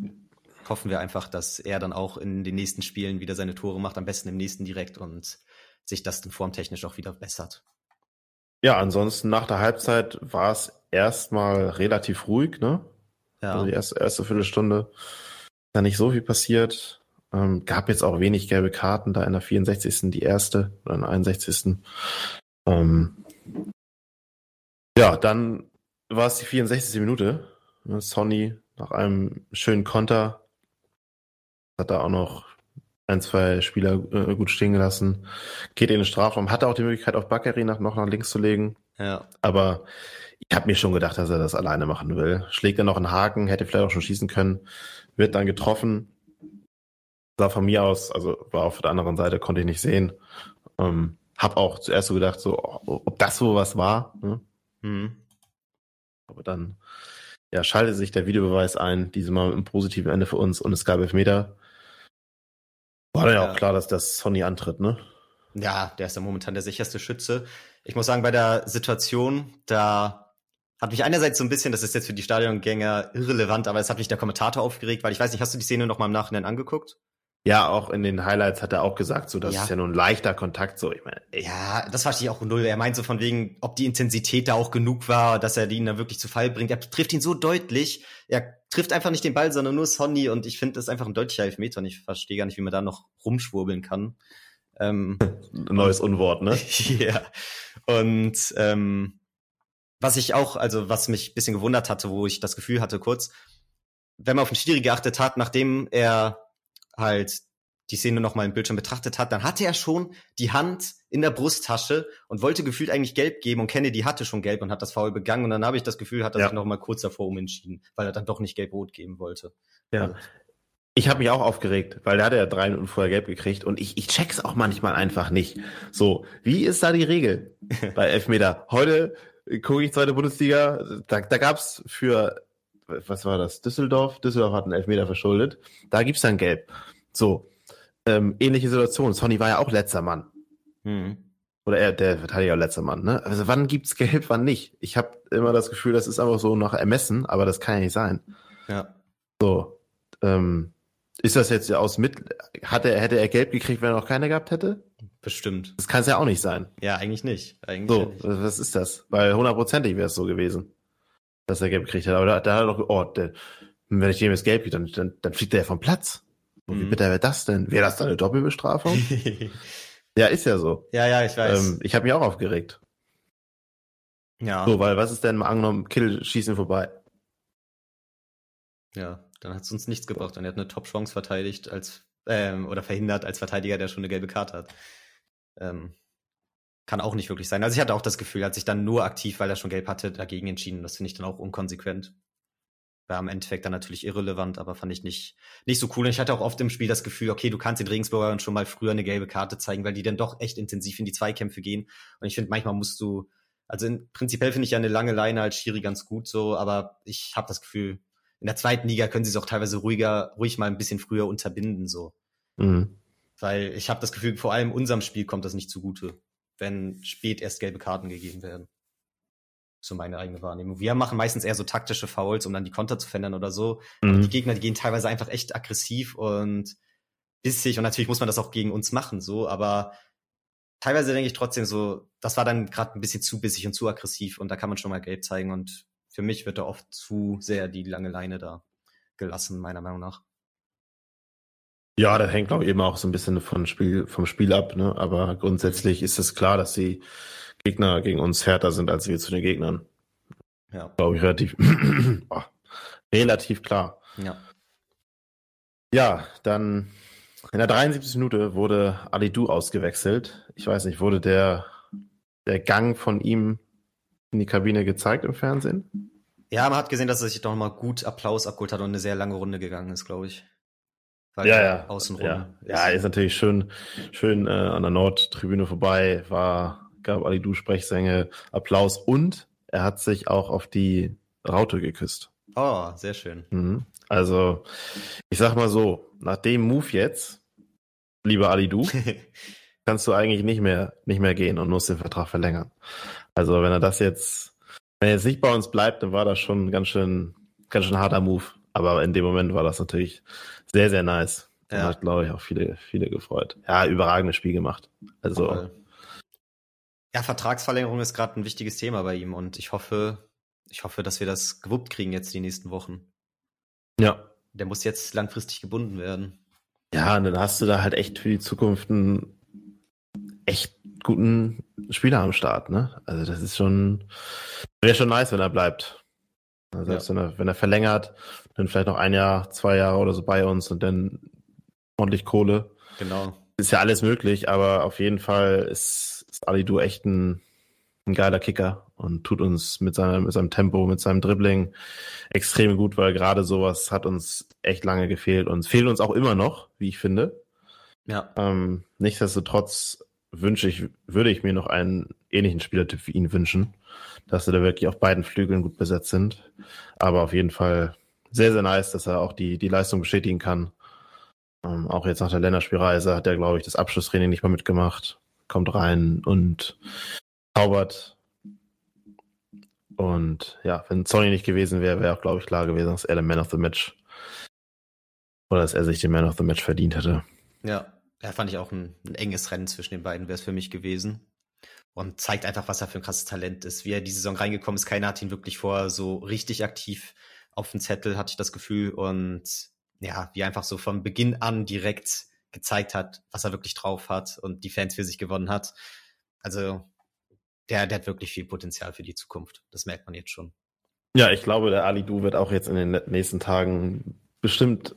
hoffen wir einfach, dass er dann auch in den nächsten Spielen wieder seine Tore macht, am besten im nächsten direkt und sich das dann formtechnisch auch wieder bessert. Ja, ansonsten nach der Halbzeit war es erstmal relativ ruhig, ne? Ja. Also die erste, erste Viertelstunde da nicht so viel passiert. Ähm, gab jetzt auch wenig gelbe Karten, da in der 64. die erste oder in der 61. Ähm, ja, dann war es die 64. Minute. Sonny nach einem schönen Konter hat da auch noch ein, zwei Spieler äh, gut stehen gelassen. Geht in den Strafraum, hatte auch die Möglichkeit, auf Bakary nach, noch nach links zu legen. Ja. Aber ich habe mir schon gedacht, dass er das alleine machen will. Schlägt er noch einen Haken, hätte vielleicht auch schon schießen können, wird dann getroffen. Sah von mir aus, also war auf der anderen Seite, konnte ich nicht sehen. Ähm, hab auch zuerst so gedacht, so, ob das so was war. Ne? Mhm. Aber dann ja, schaltet sich der Videobeweis ein, diesmal mit einem positiven Ende für uns und es gab Elfmeter. War dann ja auch klar, dass das Sonny antritt, ne? Ja, der ist ja momentan der sicherste Schütze. Ich muss sagen, bei der Situation, da hat mich einerseits so ein bisschen, das ist jetzt für die Stadiongänger irrelevant, aber es hat mich der Kommentator aufgeregt, weil ich weiß nicht, hast du die Szene noch mal im Nachhinein angeguckt? Ja, auch in den Highlights hat er auch gesagt, so das ja. ist ja nur ein leichter Kontakt. So, ich meine, ja, das verstehe ich auch null. Er meint so von wegen, ob die Intensität da auch genug war, dass er ihn da wirklich zu Fall bringt. Er trifft ihn so deutlich. Er trifft einfach nicht den Ball, sondern nur Sonny. Und ich finde, das ist einfach ein deutlicher Elfmeter. Und ich verstehe gar nicht, wie man da noch rumschwurbeln kann. Ähm, Neues Unwort, ne? ja. Und ähm, was ich auch, also was mich bisschen gewundert hatte, wo ich das Gefühl hatte, kurz, wenn man auf den Schiri geachtet hat, nachdem er halt die Szene nochmal im Bildschirm betrachtet hat, dann hatte er schon die Hand in der Brusttasche und wollte gefühlt eigentlich gelb geben und Kennedy hatte schon gelb und hat das Foul begangen und dann habe ich das Gefühl, hat er ja. sich nochmal kurz davor umentschieden, weil er dann doch nicht gelb-rot geben wollte. Ja. Also. Ich habe mich auch aufgeregt, weil der hatte ja drei Minuten vorher gelb gekriegt und ich, ich check's auch manchmal einfach nicht. So, wie ist da die Regel bei Elfmeter? Heute gucke ich zweite Bundesliga, da, da gab's für, was war das, Düsseldorf? Düsseldorf hat einen Elfmeter verschuldet. Da gibt's dann gelb. So, ähm, ähnliche Situation. Sonny war ja auch letzter Mann. Mhm. Oder er, der Verteidiger letzter Mann, ne? Also wann gibt's Gelb, wann nicht? Ich habe immer das Gefühl, das ist einfach so nach Ermessen, aber das kann ja nicht sein. Ja. So. Ähm, ist das jetzt aus mit, hat er, hätte er Gelb gekriegt, wenn er noch keine gehabt hätte? Bestimmt. Das kann es ja auch nicht sein. Ja, eigentlich nicht. Eigentlich so, nicht. was ist das? Weil hundertprozentig wäre es so gewesen, dass er Gelb gekriegt hat. Aber da, da hat er doch, oh, der, wenn ich dem jetzt Gelb kriege, dann, dann, dann fliegt er ja vom Platz. Mhm. Wie bitte wäre das denn? Wäre das dann eine Doppelbestrafung? ja, ist ja so. Ja, ja, ich weiß. Ähm, ich habe mich auch aufgeregt. Ja. So, weil was ist denn mal angenommen, Kill schießen vorbei? Ja, dann hat es uns nichts gebracht. Und er hat eine Top-Chance verteidigt als ähm, oder verhindert als Verteidiger, der schon eine gelbe Karte hat. Ähm, kann auch nicht wirklich sein. Also ich hatte auch das Gefühl, er hat sich dann nur aktiv, weil er schon gelb hatte, dagegen entschieden. Das finde ich dann auch unkonsequent war am Endeffekt dann natürlich irrelevant, aber fand ich nicht, nicht so cool. Und ich hatte auch oft im Spiel das Gefühl, okay, du kannst den Regensburgern schon mal früher eine gelbe Karte zeigen, weil die dann doch echt intensiv in die Zweikämpfe gehen. Und ich finde, manchmal musst du, also in, prinzipiell finde ich ja eine lange Leine als Schiri ganz gut so, aber ich habe das Gefühl, in der zweiten Liga können sie es auch teilweise ruhiger, ruhig mal ein bisschen früher unterbinden so. Mhm. Weil ich habe das Gefühl, vor allem unserem Spiel kommt das nicht zugute, wenn spät erst gelbe Karten gegeben werden so meine eigene Wahrnehmung. Wir machen meistens eher so taktische Fouls, um dann die Konter zu verändern oder so. Mhm. die Gegner, die gehen teilweise einfach echt aggressiv und bissig und natürlich muss man das auch gegen uns machen, so, aber teilweise denke ich trotzdem so, das war dann gerade ein bisschen zu bissig und zu aggressiv und da kann man schon mal gelb zeigen und für mich wird da oft zu sehr die lange Leine da gelassen, meiner Meinung nach. Ja, das hängt glaube ich eben auch so ein bisschen vom Spiel, vom Spiel ab, ne? Aber grundsätzlich ist es klar, dass sie Gegner gegen uns härter sind als wir zu den Gegnern. Ja. Glaube ich relativ, oh, relativ klar. Ja. Ja, dann in der 73. Minute wurde Ali Du ausgewechselt. Ich weiß nicht, wurde der, der Gang von ihm in die Kabine gezeigt im Fernsehen? Ja, man hat gesehen, dass er sich doch mal gut Applaus abgeholt hat und eine sehr lange Runde gegangen ist, glaube ich. Ja, ja. Außenrum. Ja, ist. ja, ist natürlich schön, schön äh, an der Nordtribüne vorbei, war gab Ali Du Sprechsänge, Applaus und er hat sich auch auf die Raute geküsst. Oh, sehr schön. Mhm. Also, ich sag mal so, nach dem Move jetzt, lieber Ali Du, kannst du eigentlich nicht mehr, nicht mehr gehen und musst den Vertrag verlängern. Also, wenn er das jetzt, wenn er jetzt nicht bei uns bleibt, dann war das schon ganz schön, ganz schön harter Move. Aber in dem Moment war das natürlich sehr, sehr nice. Ja. hat, glaube ich, auch viele, viele gefreut. Ja, überragendes Spiel gemacht. Also, Voll. Ja, Vertragsverlängerung ist gerade ein wichtiges Thema bei ihm und ich hoffe, ich hoffe, dass wir das gewuppt kriegen jetzt die nächsten Wochen. Ja. Der muss jetzt langfristig gebunden werden. Ja, und dann hast du da halt echt für die Zukunft einen echt guten Spieler am Start, ne? Also das ist schon, wäre schon nice, wenn er bleibt. Also ja. wenn, er, wenn er verlängert, dann vielleicht noch ein Jahr, zwei Jahre oder so bei uns und dann ordentlich Kohle. Genau. Ist ja alles möglich, aber auf jeden Fall ist ist Ali Du echt ein, ein geiler Kicker und tut uns mit seinem, mit seinem Tempo, mit seinem Dribbling extrem gut, weil gerade sowas hat uns echt lange gefehlt und es fehlt uns auch immer noch, wie ich finde. Ja. Ähm, nichtsdestotrotz wünsche ich, würde ich mir noch einen ähnlichen Spielertyp wie ihn wünschen, dass sie da wirklich auf beiden Flügeln gut besetzt sind. Aber auf jeden Fall sehr, sehr nice, dass er auch die, die Leistung bestätigen kann. Ähm, auch jetzt nach der Länderspielreise hat er, glaube ich, das Abschlusstraining nicht mal mitgemacht kommt rein und zaubert. Und ja, wenn Sony nicht gewesen wäre, wäre auch, glaube ich, klar gewesen, dass er der Man of the Match oder dass er sich den Man of the Match verdient hätte. Ja, da fand ich auch ein, ein enges Rennen zwischen den beiden, wäre es für mich gewesen. Und zeigt einfach, was er für ein krasses Talent ist. Wie er die Saison reingekommen ist, keiner hat ihn wirklich vorher so richtig aktiv auf dem Zettel, hatte ich das Gefühl. Und ja, wie einfach so von Beginn an direkt gezeigt hat, was er wirklich drauf hat und die Fans für sich gewonnen hat. Also der, der hat wirklich viel Potenzial für die Zukunft. Das merkt man jetzt schon. Ja, ich glaube, der Ali Du wird auch jetzt in den nächsten Tagen bestimmt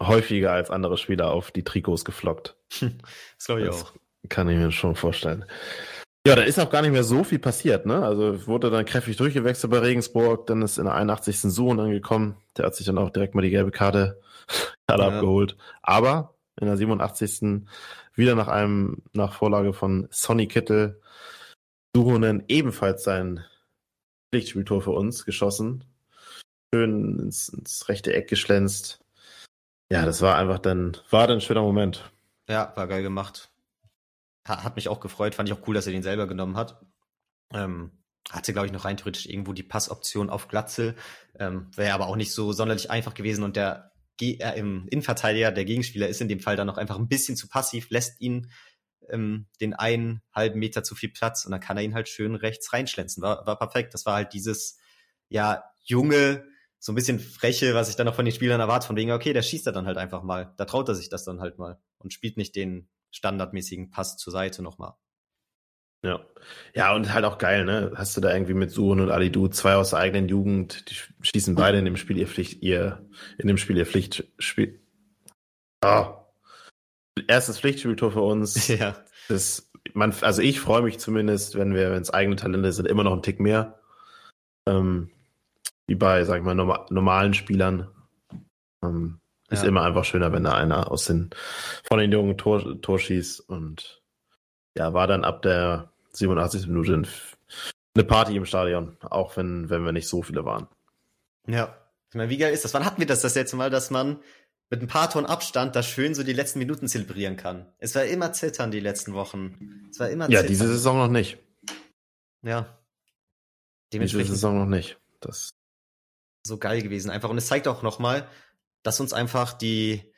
häufiger als andere Spieler auf die Trikots geflockt. das glaube ich das auch. Kann ich mir schon vorstellen. Ja, da ist auch gar nicht mehr so viel passiert, ne? Also wurde dann kräftig durchgewechselt bei Regensburg, dann ist in der 81. Suchen angekommen. Der hat sich dann auch direkt mal die gelbe Karte, Karte ja. abgeholt. Aber in der 87. wieder nach einem, nach Vorlage von Sonny Kittel, Suhonen ebenfalls sein Pflichtspieltor für uns geschossen. Schön ins, ins rechte Eck geschlänzt. Ja, das war einfach dann, war dann ein schöner Moment. Ja, war geil gemacht. Hat mich auch gefreut, fand ich auch cool, dass er den selber genommen hat. Ähm, hatte, glaube ich, noch rein theoretisch irgendwo die Passoption auf Glatzel. Ähm, Wäre aber auch nicht so sonderlich einfach gewesen und der äh, im Innenverteidiger, der Gegenspieler, ist in dem Fall dann noch einfach ein bisschen zu passiv, lässt ihn ähm, den einen halben Meter zu viel Platz und dann kann er ihn halt schön rechts reinschlänzen. War, war perfekt. Das war halt dieses, ja, junge, so ein bisschen freche, was ich dann noch von den Spielern erwarte, von wegen, okay, der schießt er dann halt einfach mal. Da traut er sich das dann halt mal und spielt nicht den standardmäßigen Pass zur Seite nochmal. Ja. Ja, und halt auch geil, ne? Hast du da irgendwie mit Suhun und Alidu zwei aus der eigenen Jugend, die schießen beide in dem Spiel ihr Pflicht, ihr, in dem Spiel ihr Pflichtspiel. Oh. Erstes Pflichtspieltor für uns. Ja. Das, man, also ich freue mich zumindest, wenn wir, wenn es eigene Talente sind, immer noch ein Tick mehr. Ähm, wie bei, sag ich mal, norma normalen Spielern. Ähm, ja. Ist immer einfach schöner, wenn da einer aus den, von den jungen Tor, Tor schießt und ja, war dann ab der 87. Minute eine Party im Stadion, auch wenn, wenn wir nicht so viele waren. Ja. Ich meine, wie geil ist das? Wann hatten wir das das letzte Mal, dass man mit ein paar Tonnen Abstand da schön so die letzten Minuten zelebrieren kann? Es war immer zittern die letzten Wochen. Es war immer zittern. Ja, diese Saison noch nicht. Ja. Diese Saison noch nicht. Das so geil gewesen einfach. Und es zeigt auch nochmal, dass uns einfach die,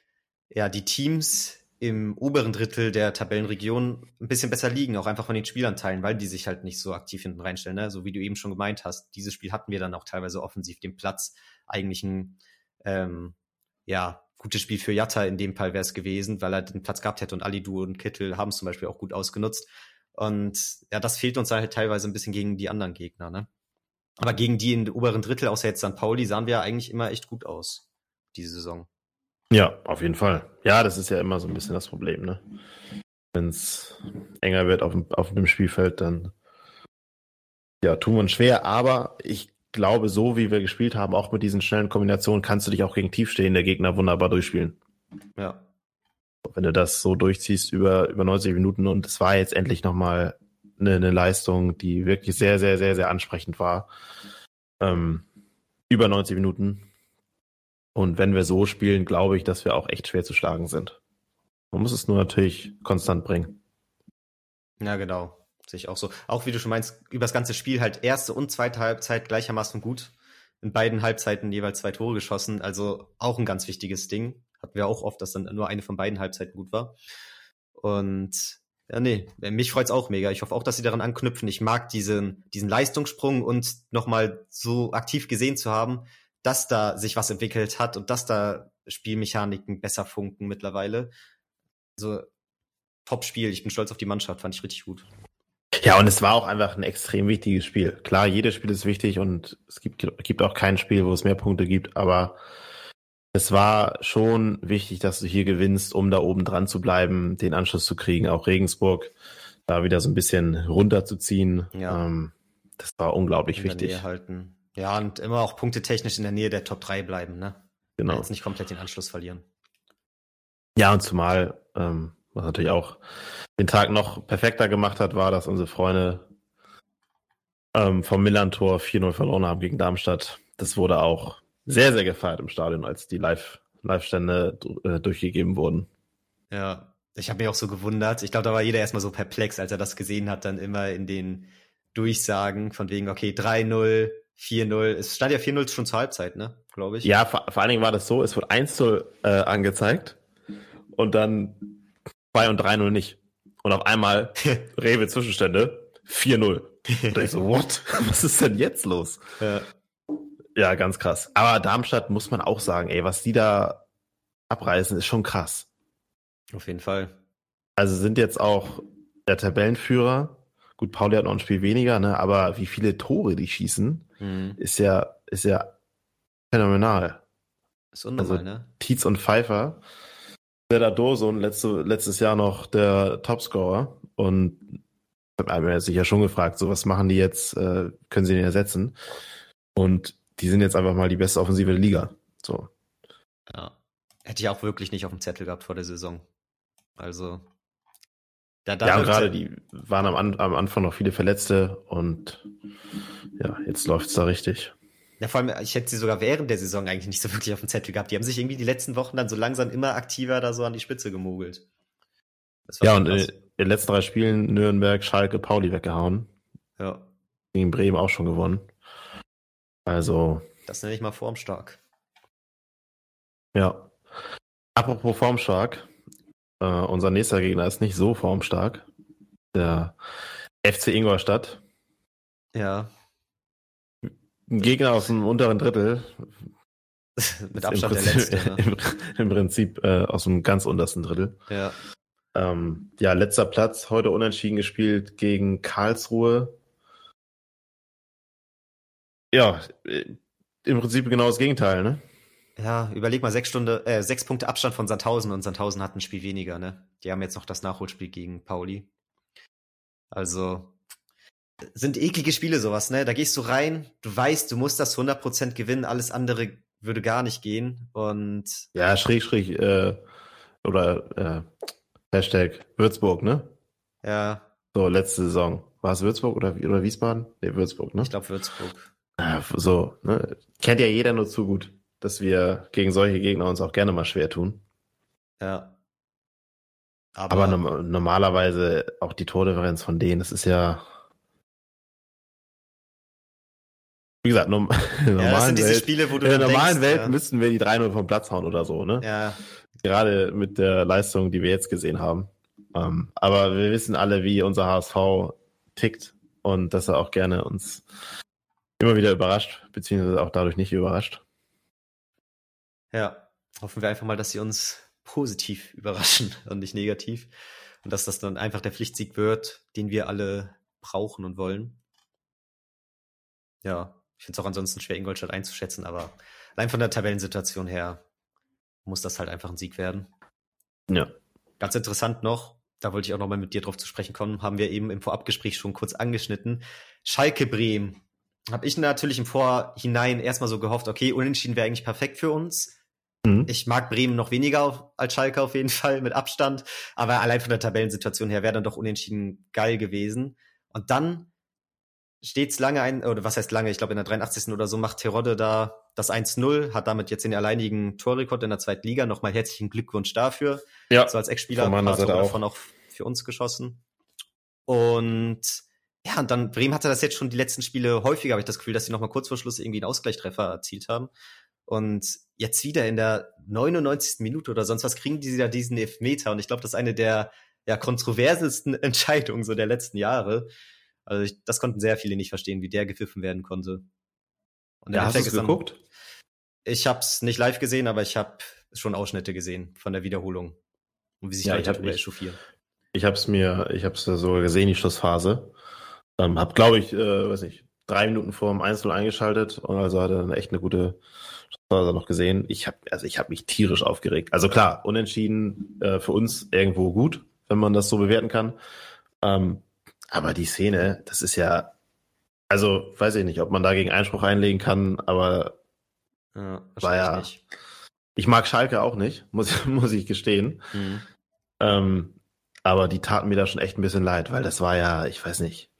ja, die Teams im oberen Drittel der Tabellenregion ein bisschen besser liegen, auch einfach von den Spielanteilen, weil die sich halt nicht so aktiv hinten reinstellen. Ne? So wie du eben schon gemeint hast, dieses Spiel hatten wir dann auch teilweise offensiv den Platz. Eigentlich ein, ähm, ja, gutes Spiel für Jatta in dem Fall wäre es gewesen, weil er den Platz gehabt hätte und Alidu und Kittel haben es zum Beispiel auch gut ausgenutzt. Und ja, das fehlt uns halt teilweise ein bisschen gegen die anderen Gegner, ne? Aber gegen die in oberen Drittel, außer jetzt St. Pauli, sahen wir eigentlich immer echt gut aus, diese Saison. Ja, auf jeden Fall. Ja, das ist ja immer so ein bisschen das Problem, ne? Wenn es enger wird auf dem, auf dem Spielfeld, dann ja, tun wir uns schwer, aber ich glaube, so wie wir gespielt haben, auch mit diesen schnellen Kombinationen, kannst du dich auch gegen tiefstehende Gegner wunderbar durchspielen. Ja. Wenn du das so durchziehst über, über 90 Minuten und es war jetzt endlich nochmal eine, eine Leistung, die wirklich sehr, sehr, sehr, sehr ansprechend war. Ähm, über 90 Minuten. Und wenn wir so spielen, glaube ich, dass wir auch echt schwer zu schlagen sind. Man muss es nur natürlich konstant bringen. Ja, genau. Sehe ich auch so. Auch wie du schon meinst, über das ganze Spiel halt erste und zweite Halbzeit gleichermaßen gut. In beiden Halbzeiten jeweils zwei Tore geschossen. Also auch ein ganz wichtiges Ding. Hatten wir auch oft, dass dann nur eine von beiden Halbzeiten gut war. Und ja, nee, mich freut's auch mega. Ich hoffe auch, dass sie daran anknüpfen. Ich mag diesen, diesen Leistungssprung und nochmal so aktiv gesehen zu haben, dass da sich was entwickelt hat und dass da Spielmechaniken besser funken mittlerweile. Also, Top-Spiel. Ich bin stolz auf die Mannschaft. Fand ich richtig gut. Ja, und es war auch einfach ein extrem wichtiges Spiel. Klar, jedes Spiel ist wichtig und es gibt, gibt auch kein Spiel, wo es mehr Punkte gibt, aber es war schon wichtig, dass du hier gewinnst, um da oben dran zu bleiben, den Anschluss zu kriegen, auch Regensburg da wieder so ein bisschen runterzuziehen. Ja. Ähm, das war unglaublich wichtig. Halten. Ja, und immer auch punktetechnisch in der Nähe der Top 3 bleiben, ne? Genau. Jetzt nicht komplett den Anschluss verlieren. Ja, und zumal, ähm, was natürlich auch den Tag noch perfekter gemacht hat, war, dass unsere Freunde ähm, vom Millantor 4-0 verloren haben gegen Darmstadt. Das wurde auch sehr, sehr gefeiert im Stadion, als die Live, Live-Stände äh, durchgegeben wurden. Ja, ich habe mich auch so gewundert. Ich glaube, da war jeder erstmal so perplex, als er das gesehen hat, dann immer in den Durchsagen von wegen, okay, 3-0, 4-0. Es stand ja 4-0 schon zur Halbzeit, ne? Glaube ich. Ja, vor, vor allen Dingen war das so, es wurde 1-0 äh, angezeigt und dann 2 und 3-0 nicht. Und auf einmal Rewe Zwischenstände 4-0. Und ich so, what? Was ist denn jetzt los? Ja. Ja, ganz krass. Aber Darmstadt muss man auch sagen, ey, was die da abreißen, ist schon krass. Auf jeden Fall. Also sind jetzt auch der Tabellenführer. Gut, Pauli hat noch ein Spiel weniger, ne? Aber wie viele Tore die schießen, mhm. ist ja, ist ja phänomenal. Ist unnormal, also, ne? Tietz und Pfeiffer. Der da Dosun letzte, letztes Jahr noch der Topscorer und ich habe mir sich ja schon gefragt, so was machen die jetzt, äh, können sie den ersetzen? Und die sind jetzt einfach mal die beste Offensive der Liga. So. Ja. Hätte ich auch wirklich nicht auf dem Zettel gehabt vor der Saison. Also. Da, da ja, gerade die waren am, am Anfang noch viele Verletzte und ja, jetzt läuft's da richtig. Ja, vor allem, ich hätte sie sogar während der Saison eigentlich nicht so wirklich auf dem Zettel gehabt. Die haben sich irgendwie die letzten Wochen dann so langsam immer aktiver da so an die Spitze gemogelt. Ja, und krass. in den letzten drei Spielen Nürnberg, Schalke, Pauli weggehauen. Ja. Gegen Bremen auch schon gewonnen. Also. Das nenne ich mal formstark. Ja. Apropos formstark. Äh, unser nächster Gegner ist nicht so formstark. Der FC Ingolstadt. Ja. Ein Gegner aus dem unteren Drittel. Mit Abstand der letzte. Ne? Im, Im, Prinzip äh, aus dem ganz untersten Drittel. Ja. Ähm, ja, letzter Platz, heute unentschieden gespielt gegen Karlsruhe. Ja, äh, im Prinzip genau das Gegenteil, ne? Ja, überleg mal, sechs Stunde, äh, sechs Punkte Abstand von Sandhausen und Sandhausen hat ein Spiel weniger, ne? Die haben jetzt noch das Nachholspiel gegen Pauli. Also, sind eklige Spiele sowas, ne? Da gehst du rein, du weißt, du musst das 100% gewinnen, alles andere würde gar nicht gehen und... Ja, schräg, schräg, äh, oder äh, Hashtag Würzburg, ne? Ja. So, letzte Saison. War es Würzburg oder, oder Wiesbaden? Ne, Würzburg, ne? Ich glaube Würzburg. Ja, so, ne? Kennt ja jeder nur zu gut dass wir gegen solche Gegner uns auch gerne mal schwer tun. Ja. Aber, Aber no normalerweise auch die Tordifferenz von denen, das ist ja. Wie gesagt, norm ja, normalen Welt, Spiele, in der normalen denkst, Welt ja. müssten wir die 3-0 vom Platz hauen oder so, ne? Ja. Gerade mit der Leistung, die wir jetzt gesehen haben. Um, ähm, aber wir wissen alle, wie unser HSV tickt und dass er auch gerne uns immer wieder überrascht, beziehungsweise auch dadurch nicht überrascht. Ja, hoffen wir einfach mal, dass sie uns positiv überraschen und nicht negativ. Und dass das dann einfach der Pflichtsieg wird, den wir alle brauchen und wollen. Ja, ich finde es auch ansonsten schwer, Ingolstadt einzuschätzen, aber allein von der Tabellensituation her muss das halt einfach ein Sieg werden. Ja. Ganz interessant noch, da wollte ich auch nochmal mit dir drauf zu sprechen kommen, haben wir eben im Vorabgespräch schon kurz angeschnitten. Schalke Bremen. Habe ich natürlich im Vorhinein erstmal so gehofft, okay, unentschieden wäre eigentlich perfekt für uns. Mhm. Ich mag Bremen noch weniger auf, als Schalke auf jeden Fall mit Abstand, aber allein von der Tabellensituation her wäre dann doch unentschieden geil gewesen. Und dann steht's lange ein, oder was heißt lange, ich glaube in der 83. oder so macht Terodde da das 1-0, hat damit jetzt den alleinigen Torrekord in der zweiten Liga. Nochmal herzlichen Glückwunsch dafür. Ja. So als Ex-Spieler paar Tore davon auch für uns geschossen. Und ja, und dann Bremen hatte das jetzt schon die letzten Spiele häufiger, habe ich das Gefühl, dass sie nochmal kurz vor Schluss irgendwie einen Ausgleichstreffer erzielt haben. Und jetzt wieder in der 99. Minute oder sonst was kriegen die da diesen Elfmeter. Und ich glaube, das ist eine der ja, kontroversesten Entscheidungen so der letzten Jahre. Also ich, das konnten sehr viele nicht verstehen, wie der gepfiffen werden konnte. Und ja, hast du es geguckt? Ich habe es nicht live gesehen, aber ich habe schon Ausschnitte gesehen von der Wiederholung und wie sich ja, Leute darüber echauffieren. Ich habe es mir, ich habe es sogar gesehen, die Schlussphase. Ähm, hab, glaube ich, äh, weiß nicht, drei Minuten vor dem Einzel eingeschaltet und also hatte dann echt eine gute Schlussphase noch gesehen. Ich habe, also ich habe mich tierisch aufgeregt. Also klar, unentschieden äh, für uns irgendwo gut, wenn man das so bewerten kann. Ähm, aber die Szene, das ist ja, also weiß ich nicht, ob man dagegen Einspruch einlegen kann, aber ja, war ja. Nicht. Ich mag Schalke auch nicht, muss, muss ich gestehen. Mhm. Ähm, aber die taten mir da schon echt ein bisschen leid, weil das war ja, ich weiß nicht,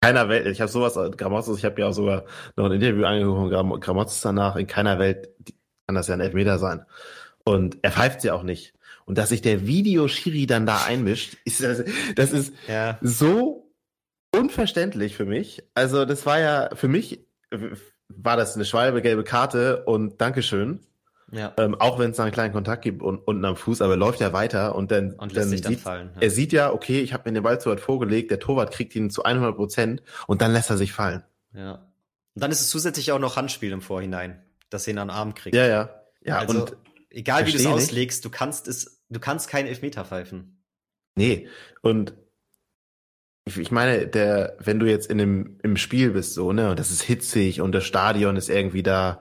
keiner Welt, ich habe sowas, Gramozis, ich habe ja auch sogar noch ein Interview angeguckt von Gramozis danach, in keiner Welt kann das ja ein Elfmeter sein. Und er pfeift ja auch nicht. Und dass sich der Videoschiri dann da einmischt, ist das, das ist ja. so unverständlich für mich. Also das war ja, für mich war das eine schwalbe gelbe Karte und Dankeschön. Ja. Ähm, auch wenn es da einen kleinen Kontakt gibt und, unten am Fuß, aber er läuft ja weiter und dann, und dann, sieht, dann fallen, ja. er sieht ja, okay, ich habe mir den Ball zu weit vorgelegt, der Torwart kriegt ihn zu 100 Prozent und dann lässt er sich fallen. Ja. Und dann ist es zusätzlich auch noch Handspiel im Vorhinein, dass er ihn an den Arm kriegt. Ja, ja. Ja, also, und egal wie du es auslegst, du kannst es, du kannst keinen Elfmeter pfeifen. Nee, und ich, meine, der, wenn du jetzt in dem, im Spiel bist, so, ne, und das ist hitzig und das Stadion ist irgendwie da,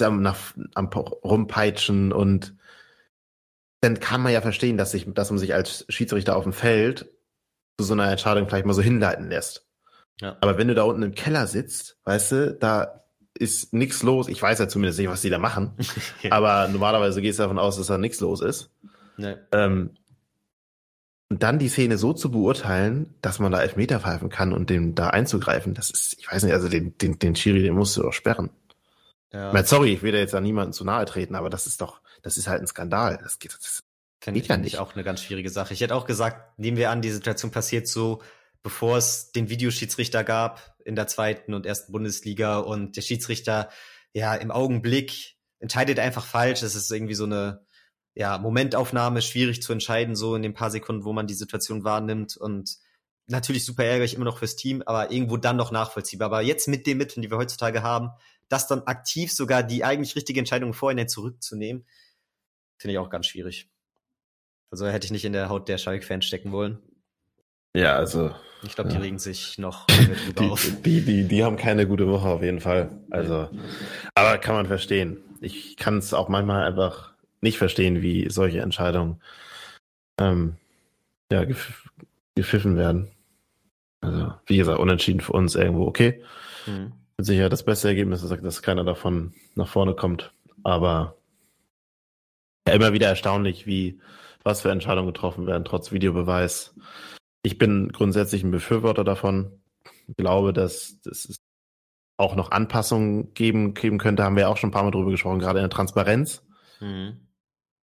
am, nach, am rumpeitschen und dann kann man ja verstehen, dass, sich, dass man sich als Schiedsrichter auf dem Feld zu so einer Entscheidung vielleicht mal so hinleiten lässt. Ja. Aber wenn du da unten im Keller sitzt, weißt du, da ist nichts los. Ich weiß ja zumindest nicht, was die da machen. aber normalerweise gehst du davon aus, dass da nichts los ist. Nee. Ähm, und dann die Szene so zu beurteilen, dass man da Elfmeter pfeifen kann und dem da einzugreifen, das ist, ich weiß nicht, also den, den, den Schiri, den musst du doch sperren. Ja. Meine, sorry, ich will da jetzt an niemanden zu nahe treten, aber das ist doch, das ist halt ein Skandal. Das geht, das Finde ich ja nicht. auch eine ganz schwierige Sache. Ich hätte auch gesagt, nehmen wir an, die Situation passiert so, bevor es den Videoschiedsrichter gab in der zweiten und ersten Bundesliga und der Schiedsrichter ja im Augenblick entscheidet einfach falsch. Das ist irgendwie so eine ja, Momentaufnahme, schwierig zu entscheiden, so in den paar Sekunden, wo man die Situation wahrnimmt und natürlich super ärgerlich immer noch fürs Team, aber irgendwo dann noch nachvollziehbar. Aber jetzt mit den Mitteln, die wir heutzutage haben, das dann aktiv sogar die eigentlich richtige Entscheidung vorhin zurückzunehmen, finde ich auch ganz schwierig. Also hätte ich nicht in der Haut der Schalke-Fans stecken wollen. Ja, also. Ich glaube, die ja. regen sich noch die, auf. Die, die, die haben keine gute Woche auf jeden Fall. Also, aber kann man verstehen. Ich kann es auch manchmal einfach nicht verstehen, wie solche Entscheidungen ähm, ja, gef gepfiffen werden. Also, wie gesagt, unentschieden für uns irgendwo okay. Mhm. Mit Sicherheit das beste Ergebnis ist, dass keiner davon nach vorne kommt. Aber ja, immer wieder erstaunlich, wie was für Entscheidungen getroffen werden, trotz Videobeweis. Ich bin grundsätzlich ein Befürworter davon. Ich glaube, dass, dass es auch noch Anpassungen geben, geben könnte, haben wir auch schon ein paar Mal drüber gesprochen, gerade in der Transparenz. Mhm.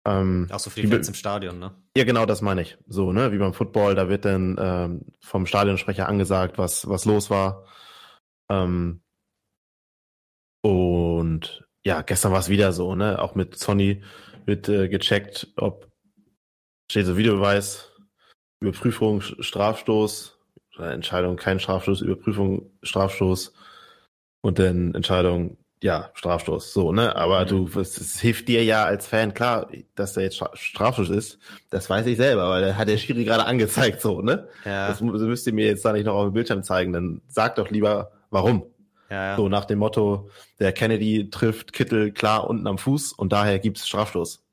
Ähm, auch so für die Fans im Stadion, ne? Ja, genau, das meine ich. So, ne, wie beim Football, da wird dann ähm, vom Stadionsprecher angesagt, was, was los war. Ähm, und ja, gestern war es wieder so, ne? Auch mit Sonny wird äh, gecheckt, ob steht so Videobeweis, Überprüfung, Strafstoß, Entscheidung kein Strafstoß, Überprüfung, Strafstoß und dann Entscheidung ja, Strafstoß, so, ne? Aber mhm. du, es, hilft dir ja als Fan, klar, dass da jetzt Strafstoß ist, das weiß ich selber, weil der hat der Schiri gerade angezeigt, so, ne? Ja. Das, das müsst ihr mir jetzt da nicht noch auf dem Bildschirm zeigen, dann sag doch lieber, warum. Ja, ja. So nach dem Motto, der Kennedy trifft Kittel klar unten am Fuß und daher gibt's Strafstoß.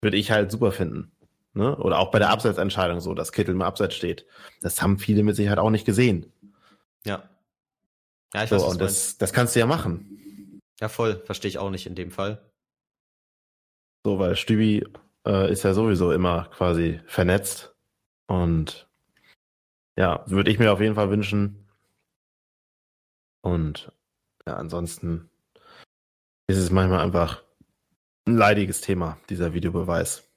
Würde ich halt super finden. Ne? Oder auch bei der Abseitsentscheidung so, dass Kittel im Abseits steht. Das haben viele mit Sicherheit auch nicht gesehen. Ja. Ja, ich so, weiß, was und das, das kannst du ja machen. Ja, voll. Verstehe ich auch nicht in dem Fall. So, weil Stübi äh, ist ja sowieso immer quasi vernetzt. Und ja, würde ich mir auf jeden Fall wünschen. Und ja, ansonsten ist es manchmal einfach ein leidiges Thema, dieser Videobeweis.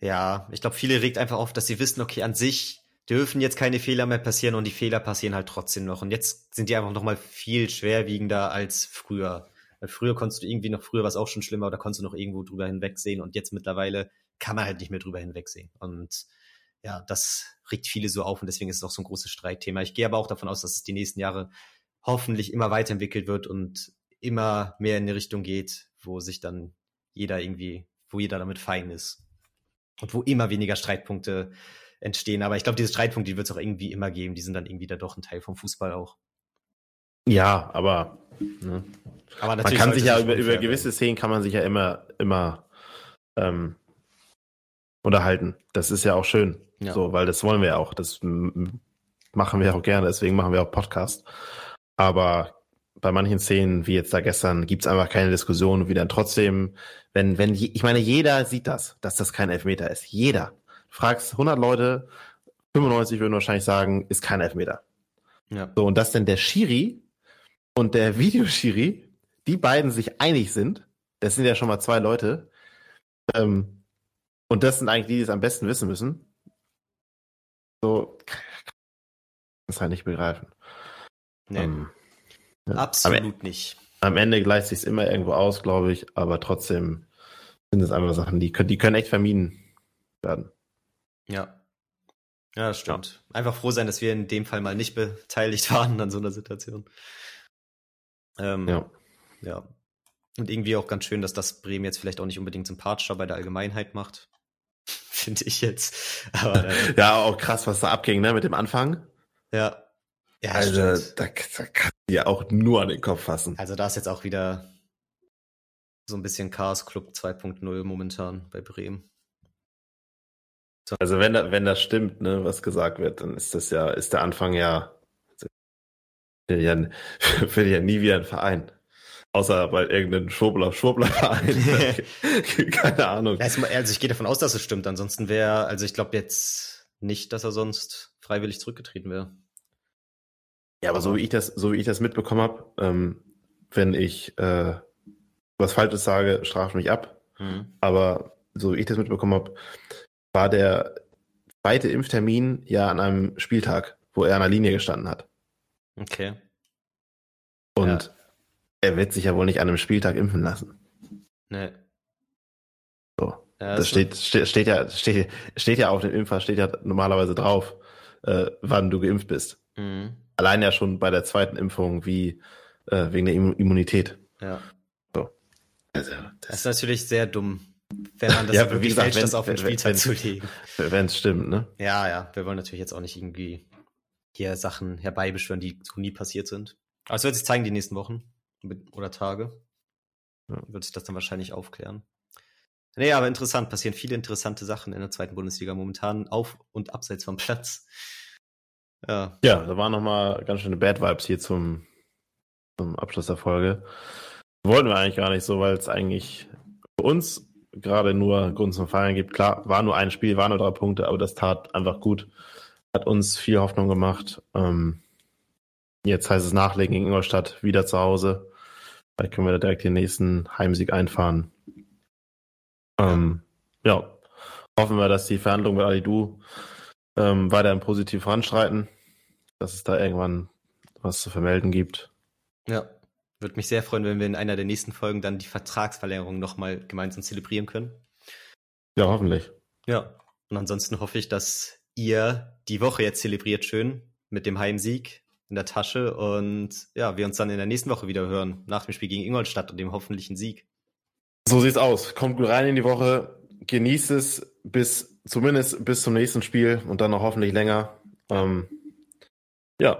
Ja, ich glaube, viele regt einfach auf, dass sie wissen, okay, an sich dürfen jetzt keine Fehler mehr passieren und die Fehler passieren halt trotzdem noch. Und jetzt sind die einfach noch mal viel schwerwiegender als früher. Weil früher konntest du irgendwie noch, früher war es auch schon schlimmer, da konntest du noch irgendwo drüber hinwegsehen und jetzt mittlerweile kann man halt nicht mehr drüber hinwegsehen. Und ja, das regt viele so auf und deswegen ist es auch so ein großes Streitthema. Ich gehe aber auch davon aus, dass es die nächsten Jahre hoffentlich immer weiterentwickelt wird und immer mehr in eine Richtung geht, wo sich dann jeder irgendwie, wo jeder damit fein ist. Und wo immer weniger Streitpunkte entstehen. Aber ich glaube, diese Streitpunkte, die wird es auch irgendwie immer geben. Die sind dann irgendwie da doch ein Teil vom Fußball auch. Ja, aber, ne? aber man kann sich ja über, über gewisse Szenen kann man sich ja immer, immer ähm, unterhalten. Das ist ja auch schön. Ja. So, weil das wollen wir ja auch. Das machen wir auch gerne, deswegen machen wir auch Podcast. Aber bei manchen Szenen, wie jetzt da gestern, gibt's einfach keine Diskussion, wie dann trotzdem, wenn, wenn, ich meine, jeder sieht das, dass das kein Elfmeter ist. Jeder fragst 100 Leute, 95 würden wahrscheinlich sagen, ist kein Elfmeter. Ja. So, und dass denn der Schiri und der Videoschiri, die beiden sich einig sind, das sind ja schon mal zwei Leute, ähm, und das sind eigentlich die, die es am besten wissen müssen. So, kann es halt nicht begreifen. Nee. Ähm, ja. Absolut am, nicht. Am Ende gleicht sich immer irgendwo aus, glaube ich, aber trotzdem sind es einfach Sachen, die können, die können echt vermieden werden. Ja. Ja, das stimmt. Ja. Einfach froh sein, dass wir in dem Fall mal nicht beteiligt waren an so einer Situation. Ähm, ja. Ja. Und irgendwie auch ganz schön, dass das Bremen jetzt vielleicht auch nicht unbedingt sympathischer bei der Allgemeinheit macht. Finde ich jetzt. Aber, äh, ja, auch krass, was da abging, ne, mit dem Anfang. Ja. Ja, also, da, da kann ja auch nur an den Kopf fassen. Also da ist jetzt auch wieder so ein bisschen Chaos Club 2.0 momentan bei Bremen. So. Also wenn, wenn das stimmt, ne, was gesagt wird, dann ist das ja, ist der Anfang ja, will ja, will ja nie wieder ein Verein. Außer bei irgendeinem Schwurbler, Schwurbler-Verein. Keine Ahnung. Also ich gehe davon aus, dass es stimmt. Ansonsten wäre, also ich glaube jetzt nicht, dass er sonst freiwillig zurückgetreten wäre. Ja, aber so wie ich das, so wie ich das mitbekommen habe, ähm, wenn ich äh, was Falsches sage, straf mich ab. Mhm. Aber so wie ich das mitbekommen habe, war der zweite Impftermin ja an einem Spieltag, wo er an der Linie gestanden hat. Okay. Und ja. er wird sich ja wohl nicht an einem Spieltag impfen lassen. Nee. So. Ja, das steht, steht, steht, ja, steht, steht ja auf dem Impfer, steht ja normalerweise drauf, äh, wann du geimpft bist. Mhm. Allein ja schon bei der zweiten Impfung wie äh, wegen der Immunität. Ja. So. Also, das, das ist natürlich sehr dumm, wenn man das ja, wirklich gesagt, fälscht, das auf den Spieltag zu legen. Wenn es stimmt, ne? Ja, ja. Wir wollen natürlich jetzt auch nicht irgendwie hier Sachen herbeibeschwören, die so nie passiert sind. Aber es wird sich zeigen die nächsten Wochen oder Tage. Ja. Wird sich das dann wahrscheinlich aufklären. Nee, aber interessant. Passieren viele interessante Sachen in der zweiten Bundesliga momentan auf und abseits vom Platz. Ja. Ja, da waren nochmal ganz schöne Bad Vibes hier zum, zum Abschluss der Folge. Wollten wir eigentlich gar nicht so, weil es eigentlich für uns gerade nur Grund zum Feiern gibt. Klar, war nur ein Spiel, waren nur drei Punkte, aber das tat einfach gut. Hat uns viel Hoffnung gemacht. Ähm, jetzt heißt es Nachlegen gegen Ingolstadt, wieder zu Hause. Vielleicht können wir da direkt den nächsten Heimsieg einfahren. Ähm, ja, hoffen wir, dass die Verhandlungen mit Alidu ähm, weiterhin positiv voranschreiten, dass es da irgendwann was zu vermelden gibt. Ja, würde mich sehr freuen, wenn wir in einer der nächsten Folgen dann die Vertragsverlängerung nochmal gemeinsam zelebrieren können. Ja, hoffentlich. Ja, und ansonsten hoffe ich, dass ihr die Woche jetzt zelebriert schön mit dem Heimsieg in der Tasche und ja, wir uns dann in der nächsten Woche wieder hören, nach dem Spiel gegen Ingolstadt und dem hoffentlichen Sieg. So sieht's aus. Kommt gut rein in die Woche, genießt es bis zumindest bis zum nächsten Spiel und dann noch hoffentlich länger. Ähm, ja.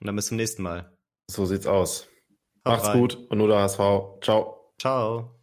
Und dann bis zum nächsten Mal. So sieht's aus. Macht's rein. gut und nur der HSV. Ciao. Ciao.